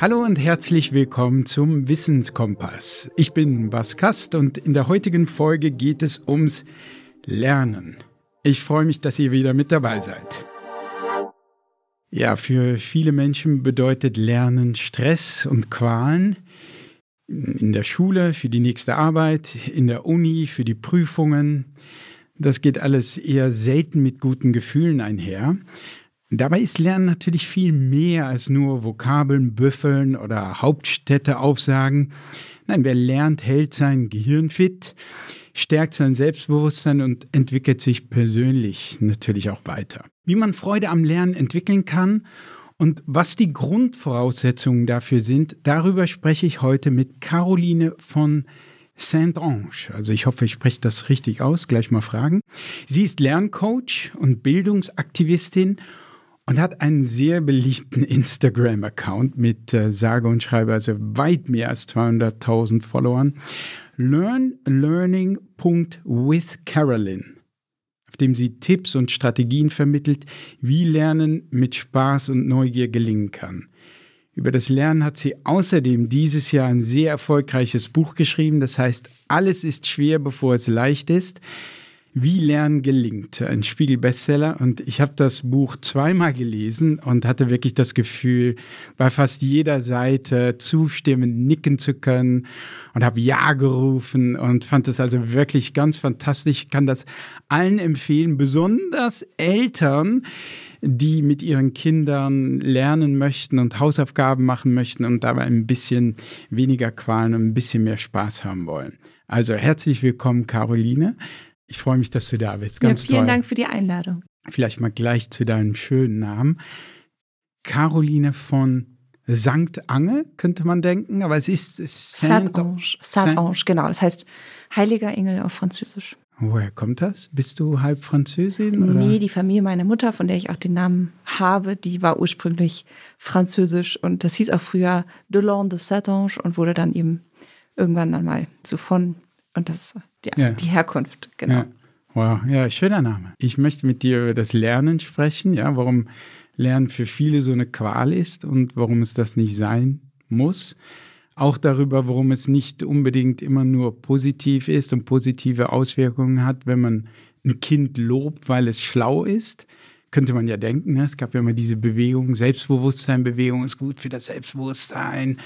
Hallo und herzlich willkommen zum Wissenskompass. Ich bin Bas Kast und in der heutigen Folge geht es ums Lernen. Ich freue mich, dass ihr wieder mit dabei seid. Ja, für viele Menschen bedeutet Lernen Stress und Qualen. In der Schule, für die nächste Arbeit, in der Uni, für die Prüfungen. Das geht alles eher selten mit guten Gefühlen einher. Dabei ist Lernen natürlich viel mehr als nur Vokabeln büffeln oder Hauptstädte aufsagen. Nein, wer lernt, hält sein Gehirn fit, stärkt sein Selbstbewusstsein und entwickelt sich persönlich natürlich auch weiter. Wie man Freude am Lernen entwickeln kann und was die Grundvoraussetzungen dafür sind, darüber spreche ich heute mit Caroline von Saint-Ange. Also ich hoffe, ich spreche das richtig aus, gleich mal fragen. Sie ist Lerncoach und Bildungsaktivistin und hat einen sehr beliebten Instagram-Account mit äh, sage und schreibe also weit mehr als 200.000 Followern. LearnLearning.withCarolyn, auf dem sie Tipps und Strategien vermittelt, wie Lernen mit Spaß und Neugier gelingen kann. Über das Lernen hat sie außerdem dieses Jahr ein sehr erfolgreiches Buch geschrieben, das heißt Alles ist schwer, bevor es leicht ist. Wie Lernen gelingt, ein Spiegel-Bestseller. Und ich habe das Buch zweimal gelesen und hatte wirklich das Gefühl, bei fast jeder Seite zustimmen, nicken zu können und habe Ja gerufen und fand es also wirklich ganz fantastisch. Ich kann das allen empfehlen, besonders Eltern, die mit ihren Kindern lernen möchten und Hausaufgaben machen möchten und dabei ein bisschen weniger Qualen und ein bisschen mehr Spaß haben wollen. Also herzlich willkommen, Caroline. Ich freue mich, dass du da bist. Ganz ja, vielen toll. Dank für die Einladung. Vielleicht mal gleich zu deinem schönen Namen. Caroline von Sankt Ange, könnte man denken, aber es ist Saint-Ange. Saint-Ange, genau. Das heißt Heiliger Engel auf Französisch. Woher kommt das? Bist du halb Französin? Oder? Nee, die Familie meiner Mutter, von der ich auch den Namen habe, die war ursprünglich französisch und das hieß auch früher Delon de Saint-Ange und wurde dann eben irgendwann dann mal zu von und das ist ja, ja. die Herkunft, genau. Ja. Wow, ja, schöner Name. Ich möchte mit dir über das Lernen sprechen, ja, warum Lernen für viele so eine Qual ist und warum es das nicht sein muss. Auch darüber, warum es nicht unbedingt immer nur positiv ist und positive Auswirkungen hat, wenn man ein Kind lobt, weil es schlau ist. Könnte man ja denken, ne? es gab ja immer diese Bewegung, Selbstbewusstseinbewegung ist gut für das Selbstbewusstsein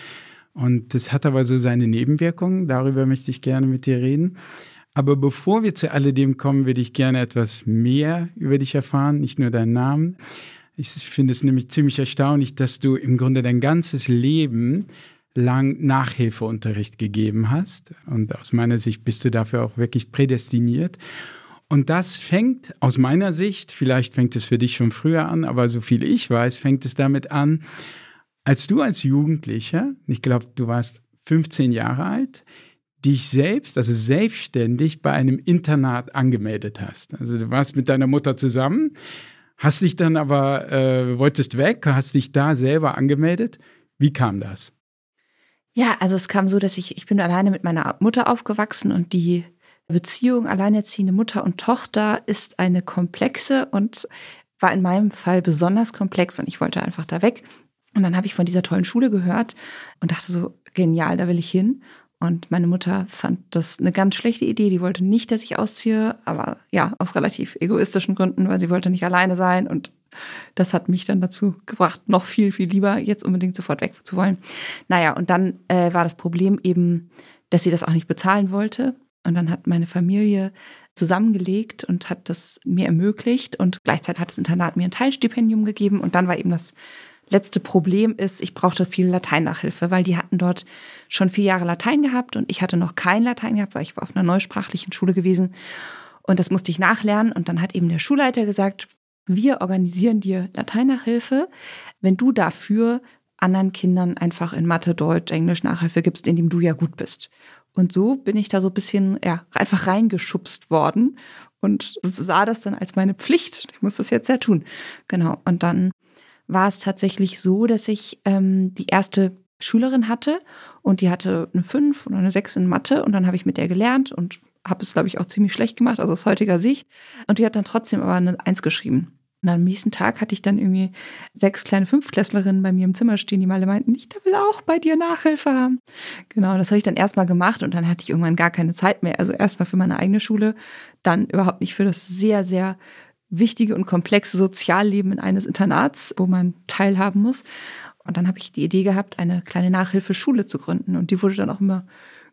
und das hat aber so seine Nebenwirkungen. Darüber möchte ich gerne mit dir reden. Aber bevor wir zu alledem kommen, würde ich gerne etwas mehr über dich erfahren, nicht nur deinen Namen. Ich finde es nämlich ziemlich erstaunlich, dass du im Grunde dein ganzes Leben lang Nachhilfeunterricht gegeben hast. Und aus meiner Sicht bist du dafür auch wirklich prädestiniert. Und das fängt aus meiner Sicht, vielleicht fängt es für dich schon früher an, aber so viel ich weiß, fängt es damit an, als du als Jugendlicher, ich glaube, du warst 15 Jahre alt, dich selbst, also selbstständig bei einem Internat angemeldet hast. Also du warst mit deiner Mutter zusammen, hast dich dann aber, äh, wolltest weg, hast dich da selber angemeldet. Wie kam das? Ja, also es kam so, dass ich, ich bin alleine mit meiner Mutter aufgewachsen und die Beziehung alleinerziehende Mutter und Tochter ist eine komplexe und war in meinem Fall besonders komplex und ich wollte einfach da weg. Und dann habe ich von dieser tollen Schule gehört und dachte so, genial, da will ich hin. Und meine Mutter fand das eine ganz schlechte Idee. Die wollte nicht, dass ich ausziehe, aber ja, aus relativ egoistischen Gründen, weil sie wollte nicht alleine sein. Und das hat mich dann dazu gebracht, noch viel, viel lieber jetzt unbedingt sofort weg zu wollen. Naja, und dann äh, war das Problem eben, dass sie das auch nicht bezahlen wollte. Und dann hat meine Familie zusammengelegt und hat das mir ermöglicht. Und gleichzeitig hat das Internat mir ein Teilstipendium gegeben. Und dann war eben das letzte Problem ist, ich brauchte viel Lateinnachhilfe, weil die hatten dort schon vier Jahre Latein gehabt und ich hatte noch kein Latein gehabt, weil ich war auf einer neusprachlichen Schule gewesen. Und das musste ich nachlernen. Und dann hat eben der Schulleiter gesagt, wir organisieren dir Lateinnachhilfe, wenn du dafür anderen Kindern einfach in Mathe, Deutsch, Englisch Nachhilfe gibst, indem du ja gut bist. Und so bin ich da so ein bisschen ja, einfach reingeschubst worden und sah das dann als meine Pflicht. Ich muss das jetzt ja tun. Genau. Und dann war es tatsächlich so, dass ich ähm, die erste Schülerin hatte und die hatte eine 5 oder eine 6 in Mathe und dann habe ich mit der gelernt und habe es, glaube ich, auch ziemlich schlecht gemacht, also aus heutiger Sicht. Und die hat dann trotzdem aber eine 1 geschrieben. Und am nächsten Tag hatte ich dann irgendwie sechs kleine Fünftklässlerinnen bei mir im Zimmer stehen, die mal meinten, ich will auch bei dir Nachhilfe haben. Genau, das habe ich dann erstmal gemacht und dann hatte ich irgendwann gar keine Zeit mehr. Also erstmal für meine eigene Schule, dann überhaupt nicht für das sehr, sehr wichtige und komplexe Sozialleben in eines Internats, wo man teilhaben muss. Und dann habe ich die Idee gehabt, eine kleine Nachhilfeschule zu gründen. Und die wurde dann auch immer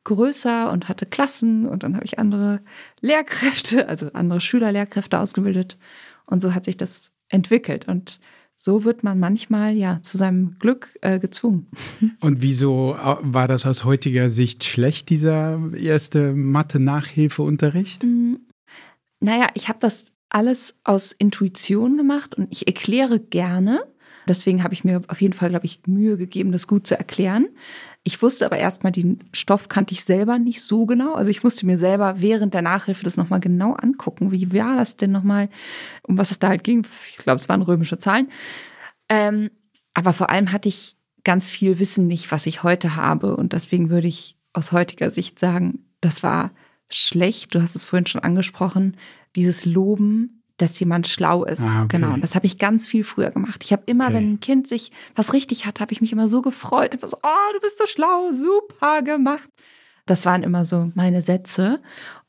größer und hatte Klassen. Und dann habe ich andere Lehrkräfte, also andere Schülerlehrkräfte ausgebildet. Und so hat sich das entwickelt. Und so wird man manchmal ja zu seinem Glück äh, gezwungen. Und wieso äh, war das aus heutiger Sicht schlecht, dieser erste Mathe-Nachhilfeunterricht? Hm, naja, ich habe das alles aus Intuition gemacht und ich erkläre gerne. Deswegen habe ich mir auf jeden Fall, glaube ich, Mühe gegeben, das gut zu erklären. Ich wusste aber erstmal, den Stoff kannte ich selber nicht so genau. Also ich musste mir selber während der Nachhilfe das nochmal genau angucken. Wie war das denn nochmal, um was es da halt ging? Ich glaube, es waren römische Zahlen. Ähm, aber vor allem hatte ich ganz viel Wissen nicht, was ich heute habe. Und deswegen würde ich aus heutiger Sicht sagen, das war schlecht. Du hast es vorhin schon angesprochen. Dieses Loben dass jemand schlau ist. Ah, okay. Genau. Und das habe ich ganz viel früher gemacht. Ich habe immer, okay. wenn ein Kind sich was richtig hat, habe ich mich immer so gefreut. Ich so, oh, du bist so schlau, super gemacht. Das waren immer so meine Sätze.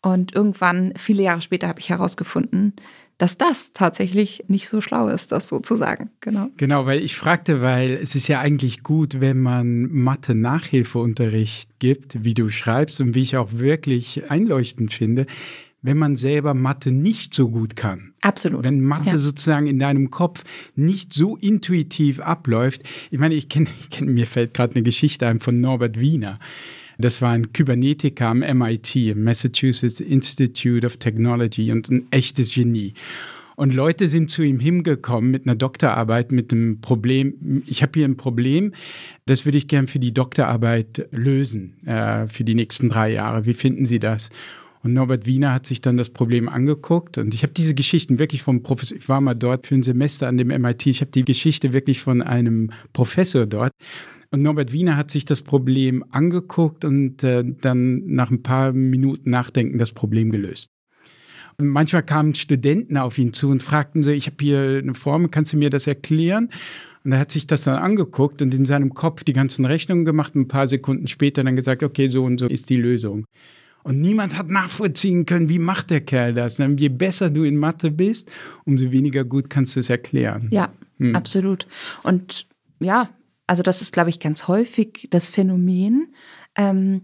Und irgendwann, viele Jahre später, habe ich herausgefunden, dass das tatsächlich nicht so schlau ist, das sozusagen. Genau. Genau, weil ich fragte, weil es ist ja eigentlich gut, wenn man Mathe-Nachhilfeunterricht gibt, wie du schreibst und wie ich auch wirklich einleuchtend finde wenn man selber Mathe nicht so gut kann. Absolut. Wenn Mathe ja. sozusagen in deinem Kopf nicht so intuitiv abläuft. Ich meine, ich kenne, kenn, mir fällt gerade eine Geschichte ein von Norbert Wiener. Das war ein Kybernetiker am MIT, Massachusetts Institute of Technology und ein echtes Genie. Und Leute sind zu ihm hingekommen mit einer Doktorarbeit, mit einem Problem. Ich habe hier ein Problem, das würde ich gern für die Doktorarbeit lösen, äh, für die nächsten drei Jahre. Wie finden Sie das? Und Norbert Wiener hat sich dann das Problem angeguckt. Und ich habe diese Geschichten wirklich vom Professor, ich war mal dort für ein Semester an dem MIT, ich habe die Geschichte wirklich von einem Professor dort. Und Norbert Wiener hat sich das Problem angeguckt und äh, dann nach ein paar Minuten Nachdenken das Problem gelöst. Und manchmal kamen Studenten auf ihn zu und fragten so, ich habe hier eine Formel, kannst du mir das erklären? Und er hat sich das dann angeguckt und in seinem Kopf die ganzen Rechnungen gemacht. Ein paar Sekunden später dann gesagt, okay, so und so ist die Lösung. Und niemand hat nachvollziehen können, wie macht der Kerl das. Und je besser du in Mathe bist, umso weniger gut kannst du es erklären. Ja, hm. absolut. Und ja, also das ist, glaube ich, ganz häufig das Phänomen, ähm,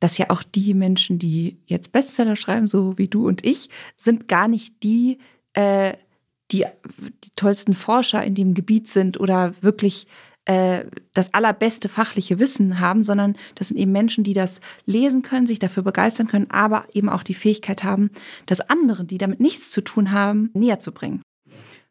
dass ja auch die Menschen, die jetzt Bestseller schreiben, so wie du und ich, sind gar nicht die, äh, die, die tollsten Forscher in dem Gebiet sind oder wirklich äh, das allerbeste fachliche Wissen haben, sondern das sind eben Menschen, die das lesen können, sich dafür begeistern können, aber eben auch die Fähigkeit haben, das anderen, die damit nichts zu tun haben, näher zu bringen.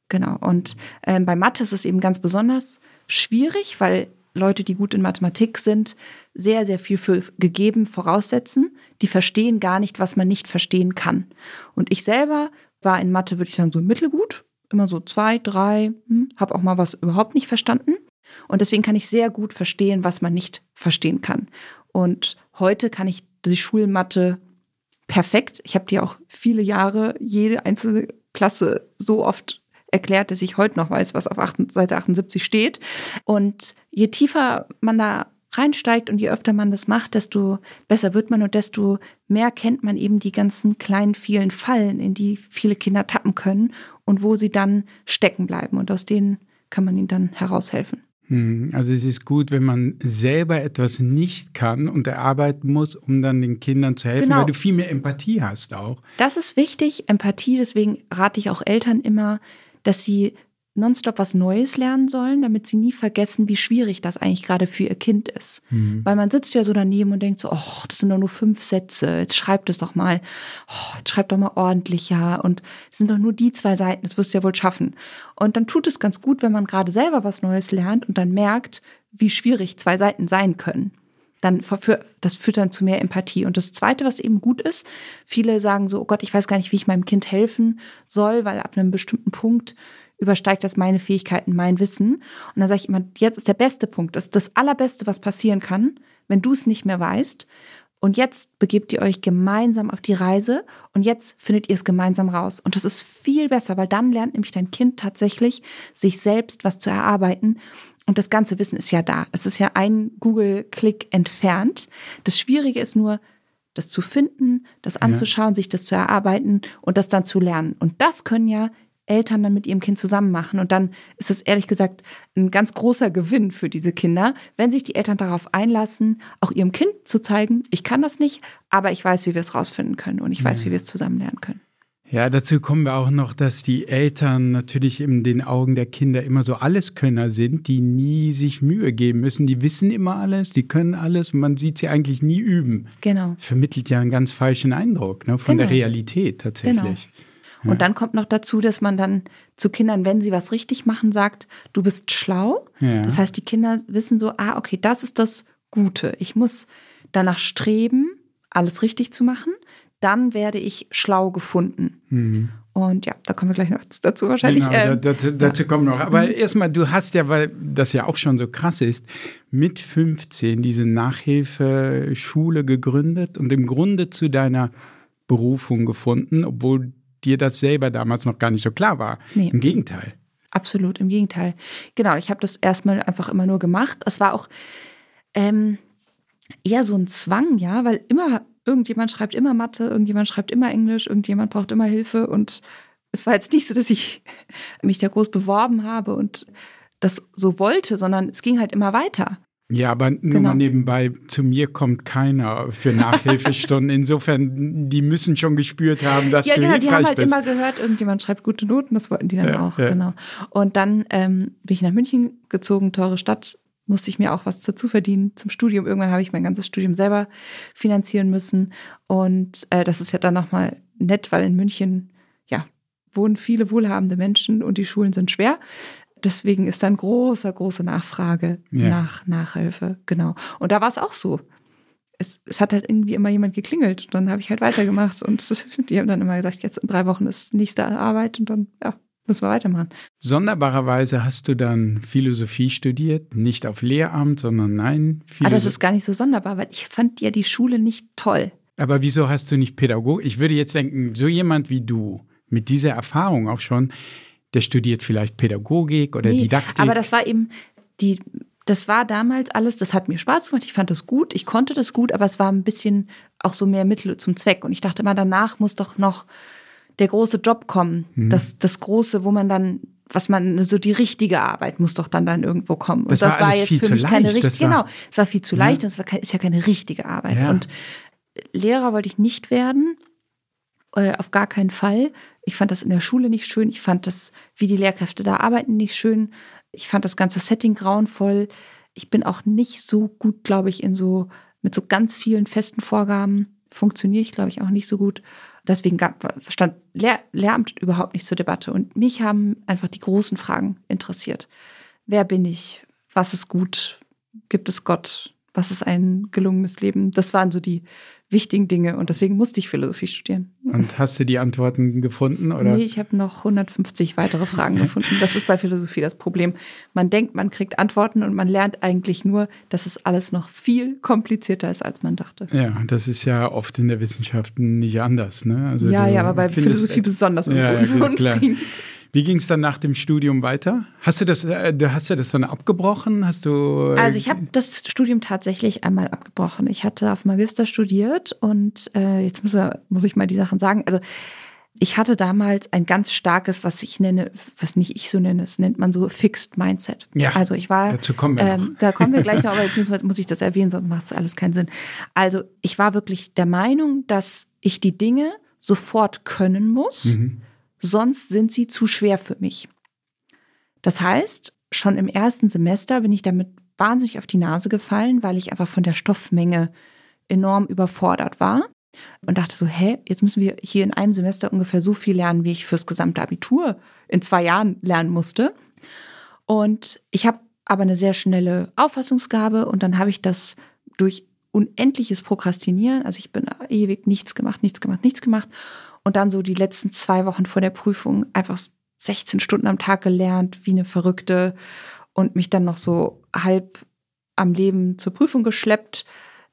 Genau. Und äh, bei Mathe ist es eben ganz besonders schwierig, weil Leute, die gut in Mathematik sind, sehr, sehr viel für gegeben voraussetzen. Die verstehen gar nicht, was man nicht verstehen kann. Und ich selber war in Mathe, würde ich sagen, so mittelgut. Immer so zwei, drei, hm, habe auch mal was überhaupt nicht verstanden. Und deswegen kann ich sehr gut verstehen, was man nicht verstehen kann. Und heute kann ich die Schulmatte perfekt. Ich habe dir auch viele Jahre jede einzelne Klasse so oft erklärt, dass ich heute noch weiß, was auf Seite 78 steht. Und je tiefer man da reinsteigt und je öfter man das macht, desto besser wird man und desto mehr kennt man eben die ganzen kleinen, vielen Fallen, in die viele Kinder tappen können und wo sie dann stecken bleiben. Und aus denen kann man ihnen dann heraushelfen. Hm, also es ist gut, wenn man selber etwas nicht kann und erarbeiten muss, um dann den Kindern zu helfen, genau. weil du viel mehr Empathie hast auch. Das ist wichtig, Empathie. Deswegen rate ich auch Eltern immer, dass sie nonstop was Neues lernen sollen, damit sie nie vergessen, wie schwierig das eigentlich gerade für ihr Kind ist. Mhm. Weil man sitzt ja so daneben und denkt so, oh, das sind doch nur fünf Sätze, jetzt schreibt es doch mal, oh, jetzt schreibt doch mal ordentlicher und es sind doch nur die zwei Seiten, das wirst du ja wohl schaffen. Und dann tut es ganz gut, wenn man gerade selber was Neues lernt und dann merkt, wie schwierig zwei Seiten sein können dann das führt dann zu mehr Empathie. Und das Zweite, was eben gut ist, viele sagen so, oh Gott, ich weiß gar nicht, wie ich meinem Kind helfen soll, weil ab einem bestimmten Punkt übersteigt das meine Fähigkeiten, mein Wissen. Und dann sage ich immer, jetzt ist der beste Punkt, das ist das Allerbeste, was passieren kann, wenn du es nicht mehr weißt, Und jetzt begebt ihr euch gemeinsam auf die Reise und jetzt findet ihr es gemeinsam raus. Und das ist viel besser, weil dann lernt nämlich dein Kind tatsächlich, sich selbst was zu erarbeiten. Und das ganze Wissen ist ja da. Es ist ja ein Google-Klick entfernt. Das Schwierige ist nur, das zu finden, das anzuschauen, ja. sich das zu erarbeiten und das dann zu lernen. Und das können ja Eltern dann mit ihrem Kind zusammen machen. Und dann ist es ehrlich gesagt ein ganz großer Gewinn für diese Kinder, wenn sich die Eltern darauf einlassen, auch ihrem Kind zu zeigen, ich kann das nicht, aber ich weiß, wie wir es rausfinden können und ich weiß, wie wir es zusammen lernen können. Ja, dazu kommen wir auch noch, dass die Eltern natürlich in den Augen der Kinder immer so Alleskönner sind, die nie sich Mühe geben müssen. Die wissen immer alles, die können alles und man sieht sie eigentlich nie üben. Genau. Vermittelt ja einen ganz falschen Eindruck ne, von genau. der Realität tatsächlich. Genau. Ja. Und dann kommt noch dazu, dass man dann zu Kindern, wenn sie was richtig machen, sagt, du bist schlau. Ja. Das heißt, die Kinder wissen so, ah, okay, das ist das Gute. Ich muss danach streben, alles richtig zu machen. Dann werde ich schlau gefunden. Mhm. Und ja, da kommen wir gleich noch dazu wahrscheinlich. Genau, ähm, dazu, dazu ja. kommen noch. Aber mhm. erstmal, du hast ja, weil das ja auch schon so krass ist, mit 15 diese Nachhilfeschule gegründet und im Grunde zu deiner Berufung gefunden, obwohl dir das selber damals noch gar nicht so klar war. Nee. Im Gegenteil. Absolut, im Gegenteil. Genau, ich habe das erstmal einfach immer nur gemacht. Es war auch ähm, eher so ein Zwang, ja, weil immer irgendjemand schreibt immer Mathe, irgendjemand schreibt immer Englisch, irgendjemand braucht immer Hilfe und es war jetzt nicht so, dass ich mich da groß beworben habe und das so wollte, sondern es ging halt immer weiter. Ja, aber nur genau. mal nebenbei, zu mir kommt keiner für Nachhilfestunden. Insofern, die müssen schon gespürt haben, dass ja, du genau, hilfreich die haben halt bist. immer gehört, irgendjemand schreibt gute Noten, das wollten die dann ja, auch, ja. genau. Und dann ähm, bin ich nach München gezogen, teure Stadt, musste ich mir auch was dazu verdienen zum Studium. Irgendwann habe ich mein ganzes Studium selber finanzieren müssen. Und äh, das ist ja dann nochmal nett, weil in München, ja, wohnen viele wohlhabende Menschen und die Schulen sind schwer deswegen ist dann große, große Nachfrage ja. nach Nachhilfe. Genau. Und da war es auch so. Es, es, hat halt irgendwie immer jemand geklingelt. Und dann habe ich halt weitergemacht. Und die haben dann immer gesagt, jetzt in drei Wochen ist nächste Arbeit und dann, ja, müssen wir weitermachen. Sonderbarerweise hast du dann Philosophie studiert, nicht auf Lehramt, sondern nein. Philosoph ah, das ist gar nicht so sonderbar, weil ich fand ja die Schule nicht toll. Aber wieso hast du nicht Pädagog? Ich würde jetzt denken, so jemand wie du, mit dieser Erfahrung auch schon, der studiert vielleicht Pädagogik oder nee, Didaktik. Aber das war eben die, das war damals alles, das hat mir Spaß gemacht, ich fand das gut, ich konnte das gut, aber es war ein bisschen auch so mehr Mittel zum Zweck. Und ich dachte immer, danach muss doch noch der große Job kommen. Mhm. Das, das große, wo man dann, was man, so die richtige Arbeit muss doch dann dann irgendwo kommen. Das und das war, war jetzt für mich keine richtige, genau, es war viel zu leicht und es war, ist ja keine richtige Arbeit. Ja. Und Lehrer wollte ich nicht werden. Äh, auf gar keinen Fall. Ich fand das in der Schule nicht schön. Ich fand das, wie die Lehrkräfte da arbeiten, nicht schön. Ich fand das ganze Setting grauenvoll. Ich bin auch nicht so gut, glaube ich, in so, mit so ganz vielen festen Vorgaben funktioniere ich, glaube ich, auch nicht so gut. Deswegen gab, stand Lehr Lehramt überhaupt nicht zur Debatte. Und mich haben einfach die großen Fragen interessiert. Wer bin ich? Was ist gut? Gibt es Gott? Was ist ein gelungenes Leben? Das waren so die wichtigen Dinge und deswegen musste ich Philosophie studieren. Und hast du die Antworten gefunden? Oder? Nee, ich habe noch 150 weitere Fragen gefunden. Das ist bei Philosophie das Problem. Man denkt, man kriegt Antworten und man lernt eigentlich nur, dass es alles noch viel komplizierter ist, als man dachte. Ja, das ist ja oft in der Wissenschaft nicht anders. Ne? Also ja, ja, aber bei Philosophie besonders ja, unbefriedigend. Wie ging es dann nach dem Studium weiter? Hast du das, äh, hast du das dann abgebrochen? Hast du? Äh, also ich habe das Studium tatsächlich einmal abgebrochen. Ich hatte auf Magister studiert und äh, jetzt muss, muss ich mal die Sachen sagen. Also ich hatte damals ein ganz starkes, was ich nenne, was nicht ich so nenne, das nennt man so Fixed Mindset. Ja, also ich war, dazu kommen wir ähm, Da kommen wir gleich noch, aber jetzt muss, muss ich das erwähnen, sonst macht es alles keinen Sinn. Also ich war wirklich der Meinung, dass ich die Dinge sofort können muss. Mhm sonst sind sie zu schwer für mich. Das heißt, schon im ersten Semester bin ich damit wahnsinnig auf die Nase gefallen, weil ich einfach von der Stoffmenge enorm überfordert war und dachte so, hä, jetzt müssen wir hier in einem Semester ungefähr so viel lernen, wie ich fürs gesamte Abitur in zwei Jahren lernen musste. Und ich habe aber eine sehr schnelle Auffassungsgabe und dann habe ich das durch unendliches Prokrastinieren, also ich bin ewig nichts gemacht, nichts gemacht, nichts gemacht und dann so die letzten zwei Wochen vor der Prüfung einfach 16 Stunden am Tag gelernt, wie eine Verrückte und mich dann noch so halb am Leben zur Prüfung geschleppt.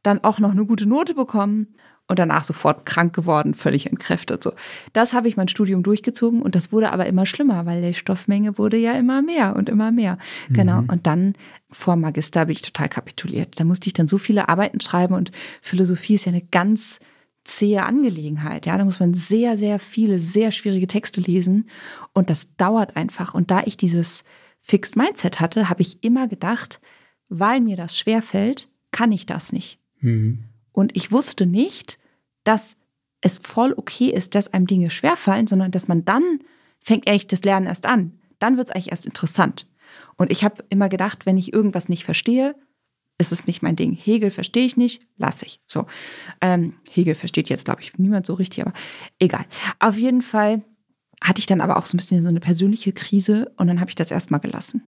dann auch noch eine gute Note bekommen und danach sofort krank geworden, völlig entkräftet. So, das habe ich mein Studium durchgezogen und das wurde aber immer schlimmer, weil die Stoffmenge wurde ja immer mehr und immer mehr. Genau. Mhm. Und dann vor Magister habe ich total kapituliert. Da musste ich dann so viele Arbeiten schreiben und Philosophie ist ja eine ganz zähe Angelegenheit. Ja, da muss man sehr, sehr viele, sehr schwierige Texte lesen und das dauert einfach. Und da ich dieses Fixed Mindset hatte, habe ich immer gedacht, weil mir das schwer fällt, kann ich das nicht. Mhm. Und ich wusste nicht, dass es voll okay ist, dass einem Dinge schwerfallen, sondern dass man dann fängt eigentlich das Lernen erst an. Dann wird es eigentlich erst interessant. Und ich habe immer gedacht, wenn ich irgendwas nicht verstehe, ist es nicht mein Ding. Hegel verstehe ich nicht, lasse ich. So. Ähm, Hegel versteht jetzt, glaube ich, niemand so richtig, aber egal. Auf jeden Fall hatte ich dann aber auch so ein bisschen so eine persönliche Krise und dann habe ich das erstmal gelassen.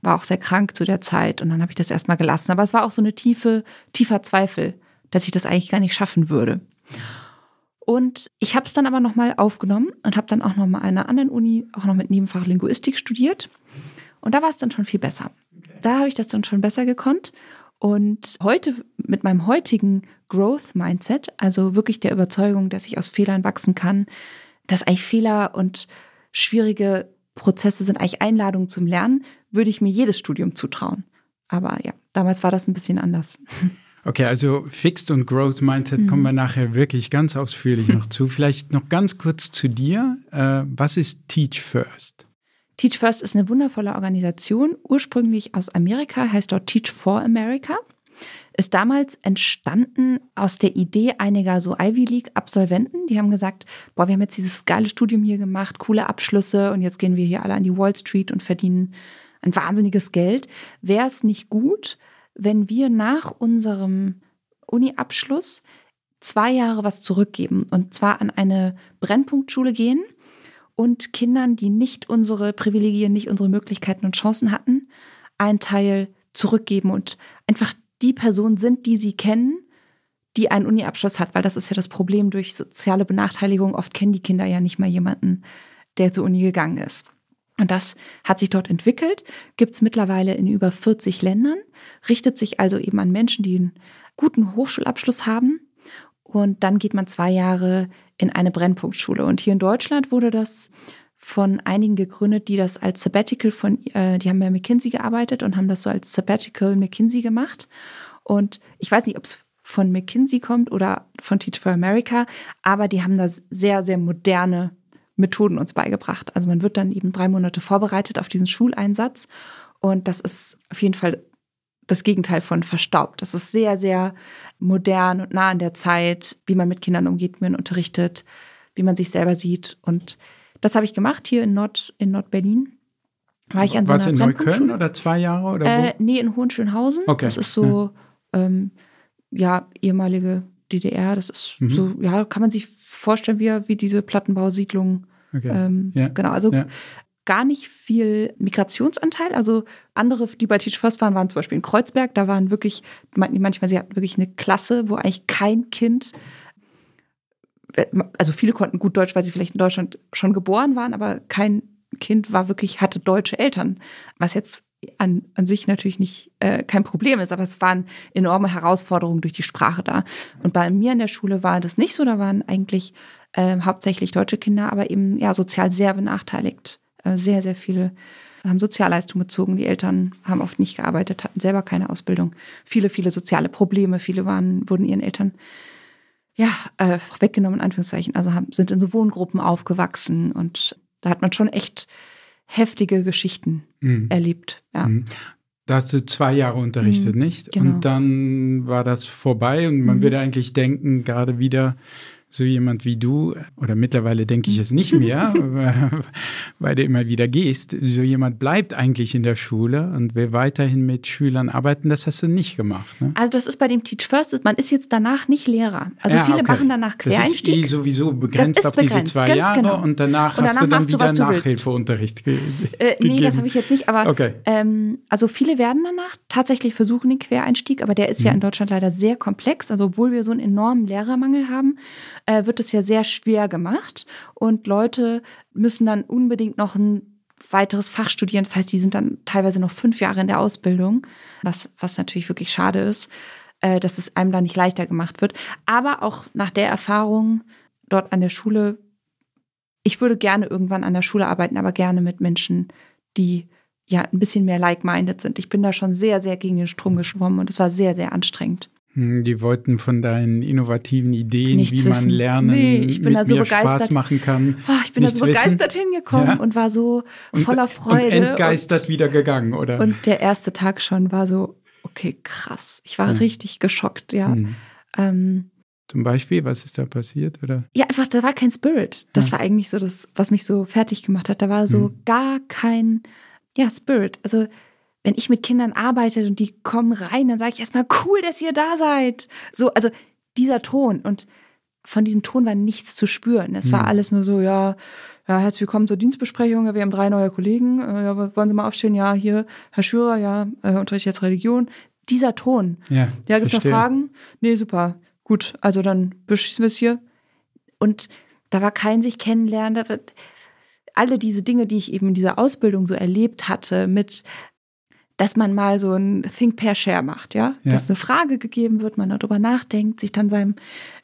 War auch sehr krank zu der Zeit und dann habe ich das erstmal gelassen. Aber es war auch so eine tiefe, tiefer Zweifel dass ich das eigentlich gar nicht schaffen würde. Und ich habe es dann aber nochmal aufgenommen und habe dann auch nochmal an einer anderen Uni auch noch mit Nebenfach Linguistik studiert. Und da war es dann schon viel besser. Da habe ich das dann schon besser gekonnt. Und heute mit meinem heutigen Growth Mindset, also wirklich der Überzeugung, dass ich aus Fehlern wachsen kann, dass eigentlich Fehler und schwierige Prozesse sind eigentlich Einladungen zum Lernen, würde ich mir jedes Studium zutrauen. Aber ja, damals war das ein bisschen anders. Okay, also Fixed und Growth Mindset mhm. kommen wir nachher wirklich ganz ausführlich noch zu. Vielleicht noch ganz kurz zu dir. Äh, was ist Teach First? Teach First ist eine wundervolle Organisation, ursprünglich aus Amerika, heißt dort Teach for America. Ist damals entstanden aus der Idee einiger so Ivy League-Absolventen. Die haben gesagt, boah, wir haben jetzt dieses geile Studium hier gemacht, coole Abschlüsse und jetzt gehen wir hier alle an die Wall Street und verdienen ein wahnsinniges Geld. Wäre es nicht gut, wenn wir nach unserem Uni-Abschluss zwei Jahre was zurückgeben und zwar an eine Brennpunktschule gehen und Kindern, die nicht unsere Privilegien, nicht unsere Möglichkeiten und Chancen hatten, einen Teil zurückgeben und einfach die Person sind, die sie kennen, die einen Uni-Abschluss hat, weil das ist ja das Problem durch soziale Benachteiligung. Oft kennen die Kinder ja nicht mal jemanden, der zur Uni gegangen ist. Und das hat sich dort entwickelt, gibt es mittlerweile in über 40 Ländern, richtet sich also eben an Menschen, die einen guten Hochschulabschluss haben. Und dann geht man zwei Jahre in eine Brennpunktschule. Und hier in Deutschland wurde das von einigen gegründet, die das als Sabbatical von, äh, die haben bei McKinsey gearbeitet und haben das so als Sabbatical McKinsey gemacht. Und ich weiß nicht, ob es von McKinsey kommt oder von Teach for America, aber die haben da sehr, sehr moderne Methoden uns beigebracht. Also man wird dann eben drei Monate vorbereitet auf diesen Schuleinsatz und das ist auf jeden Fall das Gegenteil von verstaubt. Das ist sehr, sehr modern und nah an der Zeit, wie man mit Kindern umgeht, wie man unterrichtet, wie man sich selber sieht. Und das habe ich gemacht hier in Nord, in Nord-Berlin. War ich an so Was in Neukölln oder zwei Jahre? Oder wo? Äh, nee, in Hohenschönhausen. Okay. Das ist so, ja, ähm, ja ehemalige DDR. Das ist mhm. so, ja, kann man sich vorstellen, wie, wie diese Plattenbausiedlungen. Okay. Ähm, ja. Genau, also ja. Gar nicht viel Migrationsanteil. Also andere, die bei Teach First waren, waren zum Beispiel in Kreuzberg. Da waren wirklich, manchmal, sie hatten wirklich eine Klasse, wo eigentlich kein Kind äh, also viele konnten gut Deutsch, weil sie vielleicht in Deutschland schon geboren waren, aber kein Kind war wirklich, hatte deutsche Eltern, was jetzt an, an sich natürlich nicht äh, kein Problem ist, aber es waren enorme Herausforderungen durch die Sprache da. Und bei mir in der Schule war das nicht so, da waren eigentlich äh, hauptsächlich deutsche Kinder, aber eben ja sozial sehr benachteiligt. Äh, sehr, sehr viele haben Sozialleistungen bezogen, die Eltern haben oft nicht gearbeitet, hatten selber keine Ausbildung. Viele, viele soziale Probleme, viele waren, wurden ihren Eltern ja, äh, weggenommen, in Anführungszeichen, also haben, sind in so Wohngruppen aufgewachsen und da hat man schon echt heftige Geschichten mhm. erlebt. Ja. Mhm. Da hast du zwei Jahre unterrichtet, mhm, nicht? Genau. Und dann war das vorbei und man mhm. würde eigentlich denken, gerade wieder, so jemand wie du, oder mittlerweile denke ich es nicht mehr, weil du immer wieder gehst, so jemand bleibt eigentlich in der Schule und will weiterhin mit Schülern arbeiten, das hast du nicht gemacht. Ne? Also das ist bei dem Teach First, man ist jetzt danach nicht Lehrer. Also ja, viele okay. machen danach Quereinstieg. Das ist eh sowieso begrenzt auf begrenzt, diese zwei Jahre genau. und danach, und danach hast du dann wieder du, Nachhilfeunterricht ge äh, Nee, das habe ich jetzt nicht, aber okay. ähm, also viele werden danach tatsächlich versuchen den Quereinstieg, aber der ist mhm. ja in Deutschland leider sehr komplex, also obwohl wir so einen enormen Lehrermangel haben, äh, wird es ja sehr schwer gemacht und Leute müssen dann unbedingt noch ein weiteres Fach studieren. Das heißt, die sind dann teilweise noch fünf Jahre in der Ausbildung, was, was natürlich wirklich schade ist. äh, dass es einem da nicht leichter gemacht wird. Aber auch nach der Erfahrung dort an der Schule, ich würde gerne irgendwann an der Schule arbeiten, aber gerne mit Menschen, die ja ein bisschen mehr like-minded sind. Ich bin da schon sehr, sehr gegen den Strom geschwommen und es war sehr, sehr anstrengend. Hm, die wollten von deinen innovativen Ideen, Nichts wie man wissen. lernen, nee, ich bin da so begeistert. Spaß machen kann. Oh, ich bin da so begeistert wissen. hingekommen ja? und war so voller und, Freude. Und entgeistert und, wieder gegangen, oder? Und der erste Tag schon war so, okay, krass. Ich war hm. richtig geschockt, ja. Hm. Ähm, Zum Beispiel, was ist da passiert, oder? Ja, einfach, da war kein Spirit. Das ja. war eigentlich so das, was mich so fertig gemacht hat. Da war so hm. gar kein, ja, Spirit. Also wenn ich mit Kindern arbeite und die kommen rein, dann sage ich erstmal, cool, dass ihr da seid. So, also dieser Ton und von diesem Ton war nichts zu spüren. Es war mhm. alles nur so, ja, ja, herzlich willkommen zur Dienstbesprechung. Wir haben drei neue Kollegen. Äh, ja, wollen Sie mal aufstehen? Ja, hier, Herr Schürer, ja, äh, unterrichte jetzt Religion. Dieser Ton. Ja, ja gibt es noch Fragen? Nee, super. Gut, also dann beschließen wir es hier. Und da war kein sich kennenlernen. alle diese Dinge, die ich eben in dieser Ausbildung so erlebt hatte, mit dass man mal so ein Think Pair Share macht, ja? ja. Dass eine Frage gegeben wird, man darüber nachdenkt, sich dann seinem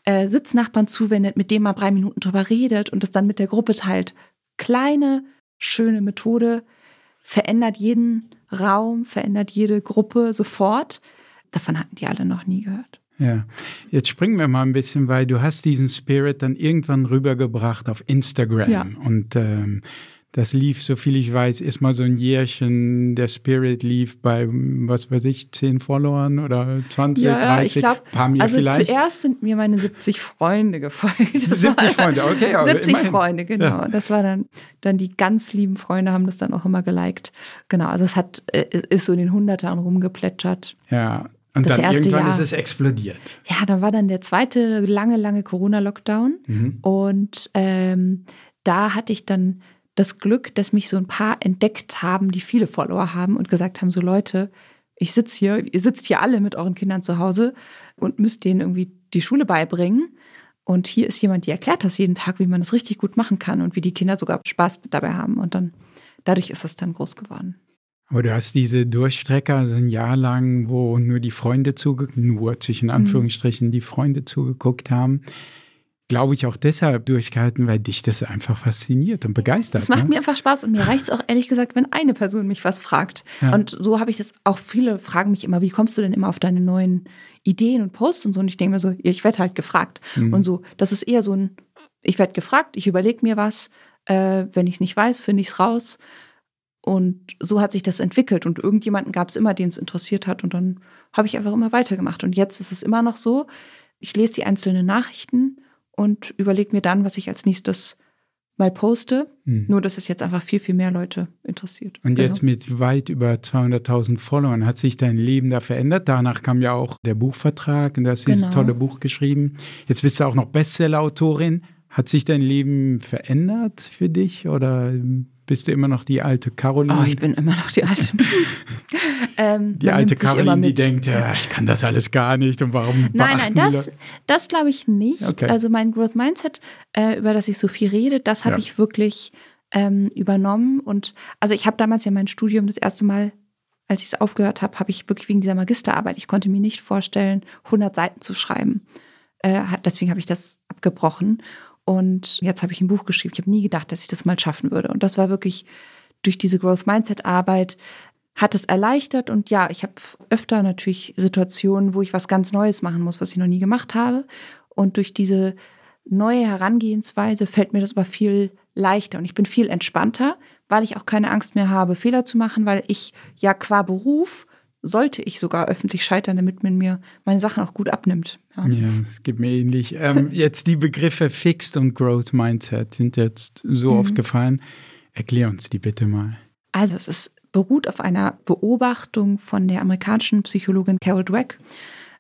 äh, Sitznachbarn zuwendet, mit dem man drei Minuten drüber redet und es dann mit der Gruppe teilt. Kleine, schöne Methode, verändert jeden Raum, verändert jede Gruppe sofort. Davon hatten die alle noch nie gehört. Ja, jetzt springen wir mal ein bisschen, weil du hast diesen Spirit dann irgendwann rübergebracht auf Instagram ja. und ähm, das lief, so viel ich weiß, ist mal so ein Jährchen. Der Spirit lief bei, was weiß ich, 10 Followern oder 20, ja, 30, ich glaub, paar mir also vielleicht. Zuerst sind mir meine 70 Freunde gefolgt. Das 70 Freunde, okay. Aber 70 immerhin. Freunde, genau. Ja. Das war dann, dann die ganz lieben Freunde haben das dann auch immer geliked. Genau, also es hat, äh, ist so in den Hundertern rumgeplätschert. Ja, und das dann irgendwann Jahr, ist es explodiert. Ja, dann war dann der zweite lange, lange Corona-Lockdown. Mhm. Und ähm, da hatte ich dann das Glück, dass mich so ein paar entdeckt haben, die viele Follower haben und gesagt haben, so Leute, ich sitze hier, ihr sitzt hier alle mit euren Kindern zu Hause und müsst denen irgendwie die Schule beibringen. Und hier ist jemand, die erklärt das jeden Tag, wie man das richtig gut machen kann und wie die Kinder sogar Spaß dabei haben. Und dann, dadurch ist es dann groß geworden. Aber du hast diese Durchstrecker, also ein Jahr lang, wo nur die Freunde zugeguckt, nur zwischen mhm. Anführungsstrichen die Freunde zugeguckt haben glaube ich, auch deshalb durchgehalten, weil dich das einfach fasziniert und begeistert. Das macht ne? mir einfach Spaß und mir reicht es auch ehrlich gesagt, wenn eine Person mich was fragt. Ja. Und so habe ich das auch, viele fragen mich immer, wie kommst du denn immer auf deine neuen Ideen und Posts und so? Und ich denke mir so, ich werde halt gefragt. Mhm. Und so, das ist eher so ein, ich werde gefragt, ich überlege mir was, äh, wenn ich es nicht weiß, finde ich es raus. Und so hat sich das entwickelt. Und irgendjemanden gab es immer, den es interessiert hat. Und dann habe ich einfach immer weitergemacht. Und jetzt ist es immer noch so, ich lese die einzelnen Nachrichten und überlege mir dann, was ich als nächstes mal poste. Hm. Nur, dass es jetzt einfach viel, viel mehr Leute interessiert. Und genau. jetzt mit weit über 200.000 Followern hat sich dein Leben da verändert. Danach kam ja auch der Buchvertrag und du hast genau. dieses tolle Buch geschrieben. Jetzt bist du auch noch Bestseller-Autorin. Hat sich dein Leben verändert für dich oder bist du immer noch die alte Caroline? Oh, ich bin immer noch die alte. ähm, die alte Caroline, die denkt, ja, ich kann das alles gar nicht und warum Nein, nein, das, das glaube ich nicht. Okay. Also mein Growth Mindset, äh, über das ich so viel rede, das habe ja. ich wirklich ähm, übernommen. Und also ich habe damals ja mein Studium das erste Mal als ich es aufgehört habe, habe ich wirklich wegen dieser Magisterarbeit, ich konnte mir nicht vorstellen, 100 Seiten zu schreiben. Äh, deswegen habe ich das abgebrochen. Und jetzt habe ich ein Buch geschrieben. Ich habe nie gedacht, dass ich das mal schaffen würde. Und das war wirklich durch diese Growth Mindset Arbeit hat es erleichtert. Und ja, ich habe öfter natürlich Situationen, wo ich was ganz Neues machen muss, was ich noch nie gemacht habe. Und durch diese neue Herangehensweise fällt mir das aber viel leichter und ich bin viel entspannter, weil ich auch keine Angst mehr habe, Fehler zu machen, weil ich ja qua Beruf sollte ich sogar öffentlich scheitern, damit man mir meine Sachen auch gut abnimmt. Ja, ja es geht mir ähnlich. Ähm, jetzt die Begriffe Fixed und Growth Mindset sind jetzt so mhm. oft gefallen. Erklär uns die bitte mal. Also es ist, beruht auf einer Beobachtung von der amerikanischen Psychologin Carol Dweck.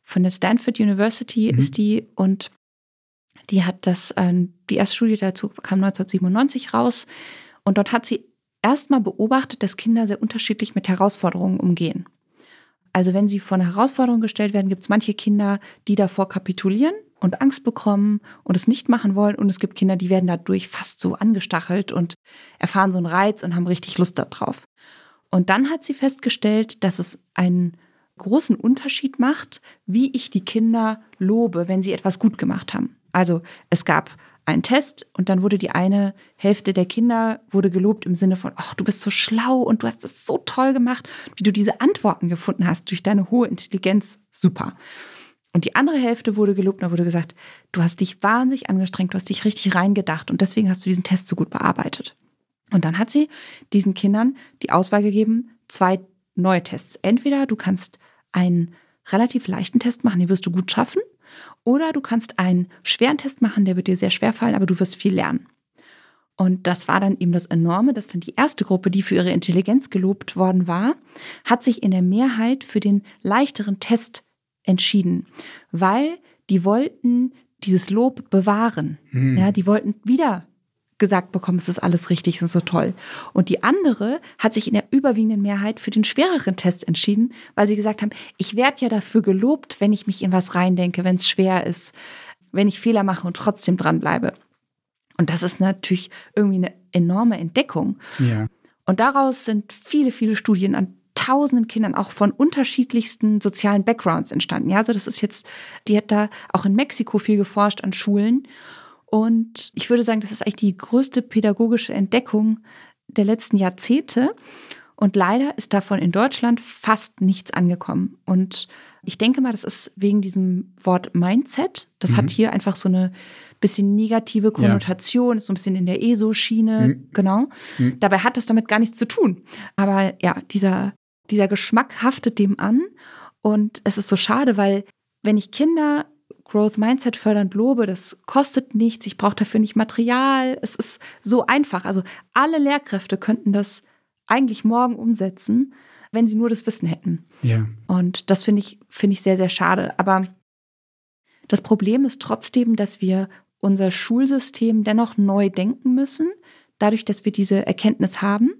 Von der Stanford University mhm. ist die und die hat das, äh, die erste Studie dazu kam 1997 raus und dort hat sie erstmal beobachtet, dass Kinder sehr unterschiedlich mit Herausforderungen umgehen. Also wenn sie vor eine Herausforderung gestellt werden, gibt es manche Kinder, die davor kapitulieren und Angst bekommen und es nicht machen wollen. Und es gibt Kinder, die werden dadurch fast so angestachelt und erfahren so einen Reiz und haben richtig Lust darauf. Und dann hat sie festgestellt, dass es einen großen Unterschied macht, wie ich die Kinder lobe, wenn sie etwas gut gemacht haben. Also es gab einen Test und dann wurde die eine Hälfte der Kinder wurde gelobt im Sinne von, ach, du bist so schlau und du hast es so toll gemacht, wie du diese Antworten gefunden hast durch deine hohe Intelligenz, super. Und die andere Hälfte wurde gelobt und da wurde gesagt, du hast dich wahnsinnig angestrengt, du hast dich richtig reingedacht und deswegen hast du diesen Test so gut bearbeitet. Und dann hat sie diesen Kindern die Auswahl gegeben, zwei neue Tests. Entweder du kannst einen relativ leichten Test machen, den wirst du gut schaffen, oder du kannst einen schweren Test machen, der wird dir sehr schwer fallen, aber du wirst viel lernen. Und das war dann eben das Enorme, dass dann die erste Gruppe, die für ihre Intelligenz gelobt worden war, hat sich in der Mehrheit für den leichteren Test entschieden, weil die wollten dieses Lob bewahren. Hm. Ja, die wollten wieder gesagt bekommen, es ist alles richtig und so toll. Und die andere hat sich in der überwiegenden Mehrheit für den schwereren Test entschieden, weil sie gesagt haben, ich werde ja dafür gelobt, wenn ich mich in was reindenke, wenn es schwer ist, wenn ich Fehler mache und trotzdem dranbleibe. Und das ist natürlich irgendwie eine enorme Entdeckung. Ja. Und daraus sind viele, viele Studien an tausenden Kindern auch von unterschiedlichsten sozialen Backgrounds entstanden. Ja, also das ist jetzt, die hat da auch in Mexiko viel geforscht an Schulen. Und ich würde sagen, das ist eigentlich die größte pädagogische Entdeckung der letzten Jahrzehnte. Und leider ist davon in Deutschland fast nichts angekommen. Und ich denke mal, das ist wegen diesem Wort Mindset. Das mhm. hat hier einfach so eine bisschen negative Konnotation, ja. ist so ein bisschen in der ESO-Schiene, mhm. genau. Mhm. Dabei hat das damit gar nichts zu tun. Aber ja, dieser, dieser Geschmack haftet dem an. Und es ist so schade, weil wenn ich Kinder Growth Mindset fördernd lobe, das kostet nichts, ich brauche dafür nicht Material, es ist so einfach. Also alle Lehrkräfte könnten das eigentlich morgen umsetzen, wenn sie nur das Wissen hätten. Ja. Und das finde ich, finde ich sehr, sehr schade. Aber das Problem ist trotzdem, dass wir unser Schulsystem dennoch neu denken müssen, dadurch, dass wir diese Erkenntnis haben,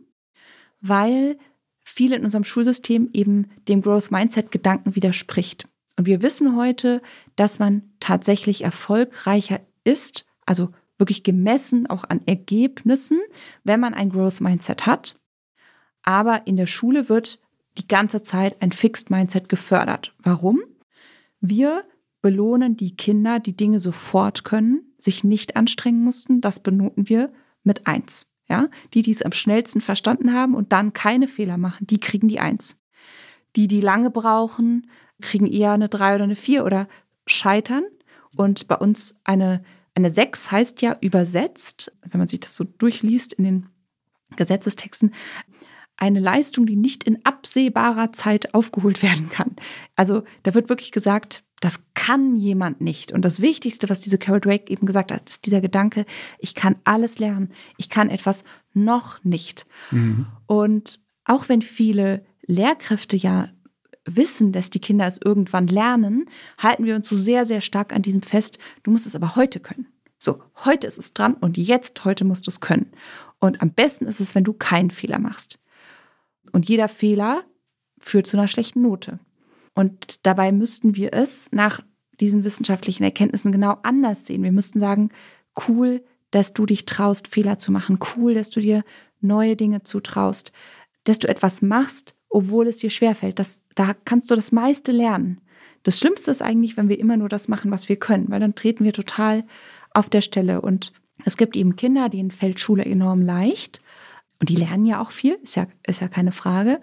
weil viel in unserem Schulsystem eben dem Growth Mindset Gedanken widerspricht. Und wir wissen heute, dass man tatsächlich erfolgreicher ist, also wirklich gemessen auch an Ergebnissen, wenn man ein Growth Mindset hat. Aber in der Schule wird die ganze Zeit ein Fixed Mindset gefördert. Warum? Wir belohnen die Kinder, die Dinge sofort können, sich nicht anstrengen mussten. Das benoten wir mit eins. Ja, die, die es am schnellsten verstanden haben und dann keine Fehler machen, die kriegen die eins. Die, die lange brauchen, kriegen eher eine drei oder eine vier oder scheitern. Und bei uns eine, eine sechs heißt ja übersetzt, wenn man sich das so durchliest in den Gesetzestexten, eine Leistung, die nicht in absehbarer Zeit aufgeholt werden kann. Also da wird wirklich gesagt, das kann jemand nicht. Und das Wichtigste, was diese Carol Drake eben gesagt hat, ist dieser Gedanke, ich kann alles lernen. Ich kann etwas noch nicht. Mhm. Und auch wenn viele Lehrkräfte ja wissen, dass die Kinder es irgendwann lernen, halten wir uns so sehr, sehr stark an diesem fest, du musst es aber heute können. So, heute ist es dran und jetzt, heute musst du es können. Und am besten ist es, wenn du keinen Fehler machst. Und jeder Fehler führt zu einer schlechten Note. Und dabei müssten wir es nach diesen wissenschaftlichen Erkenntnissen genau anders sehen. Wir müssten sagen, cool, dass du dich traust, Fehler zu machen. Cool, dass du dir neue Dinge zutraust. Dass du etwas machst, obwohl es dir schwerfällt. Das, da kannst du das meiste lernen. Das Schlimmste ist eigentlich, wenn wir immer nur das machen, was wir können, weil dann treten wir total auf der Stelle. Und es gibt eben Kinder, denen fällt Schule enorm leicht. Und die lernen ja auch viel, ist ja, ist ja keine Frage.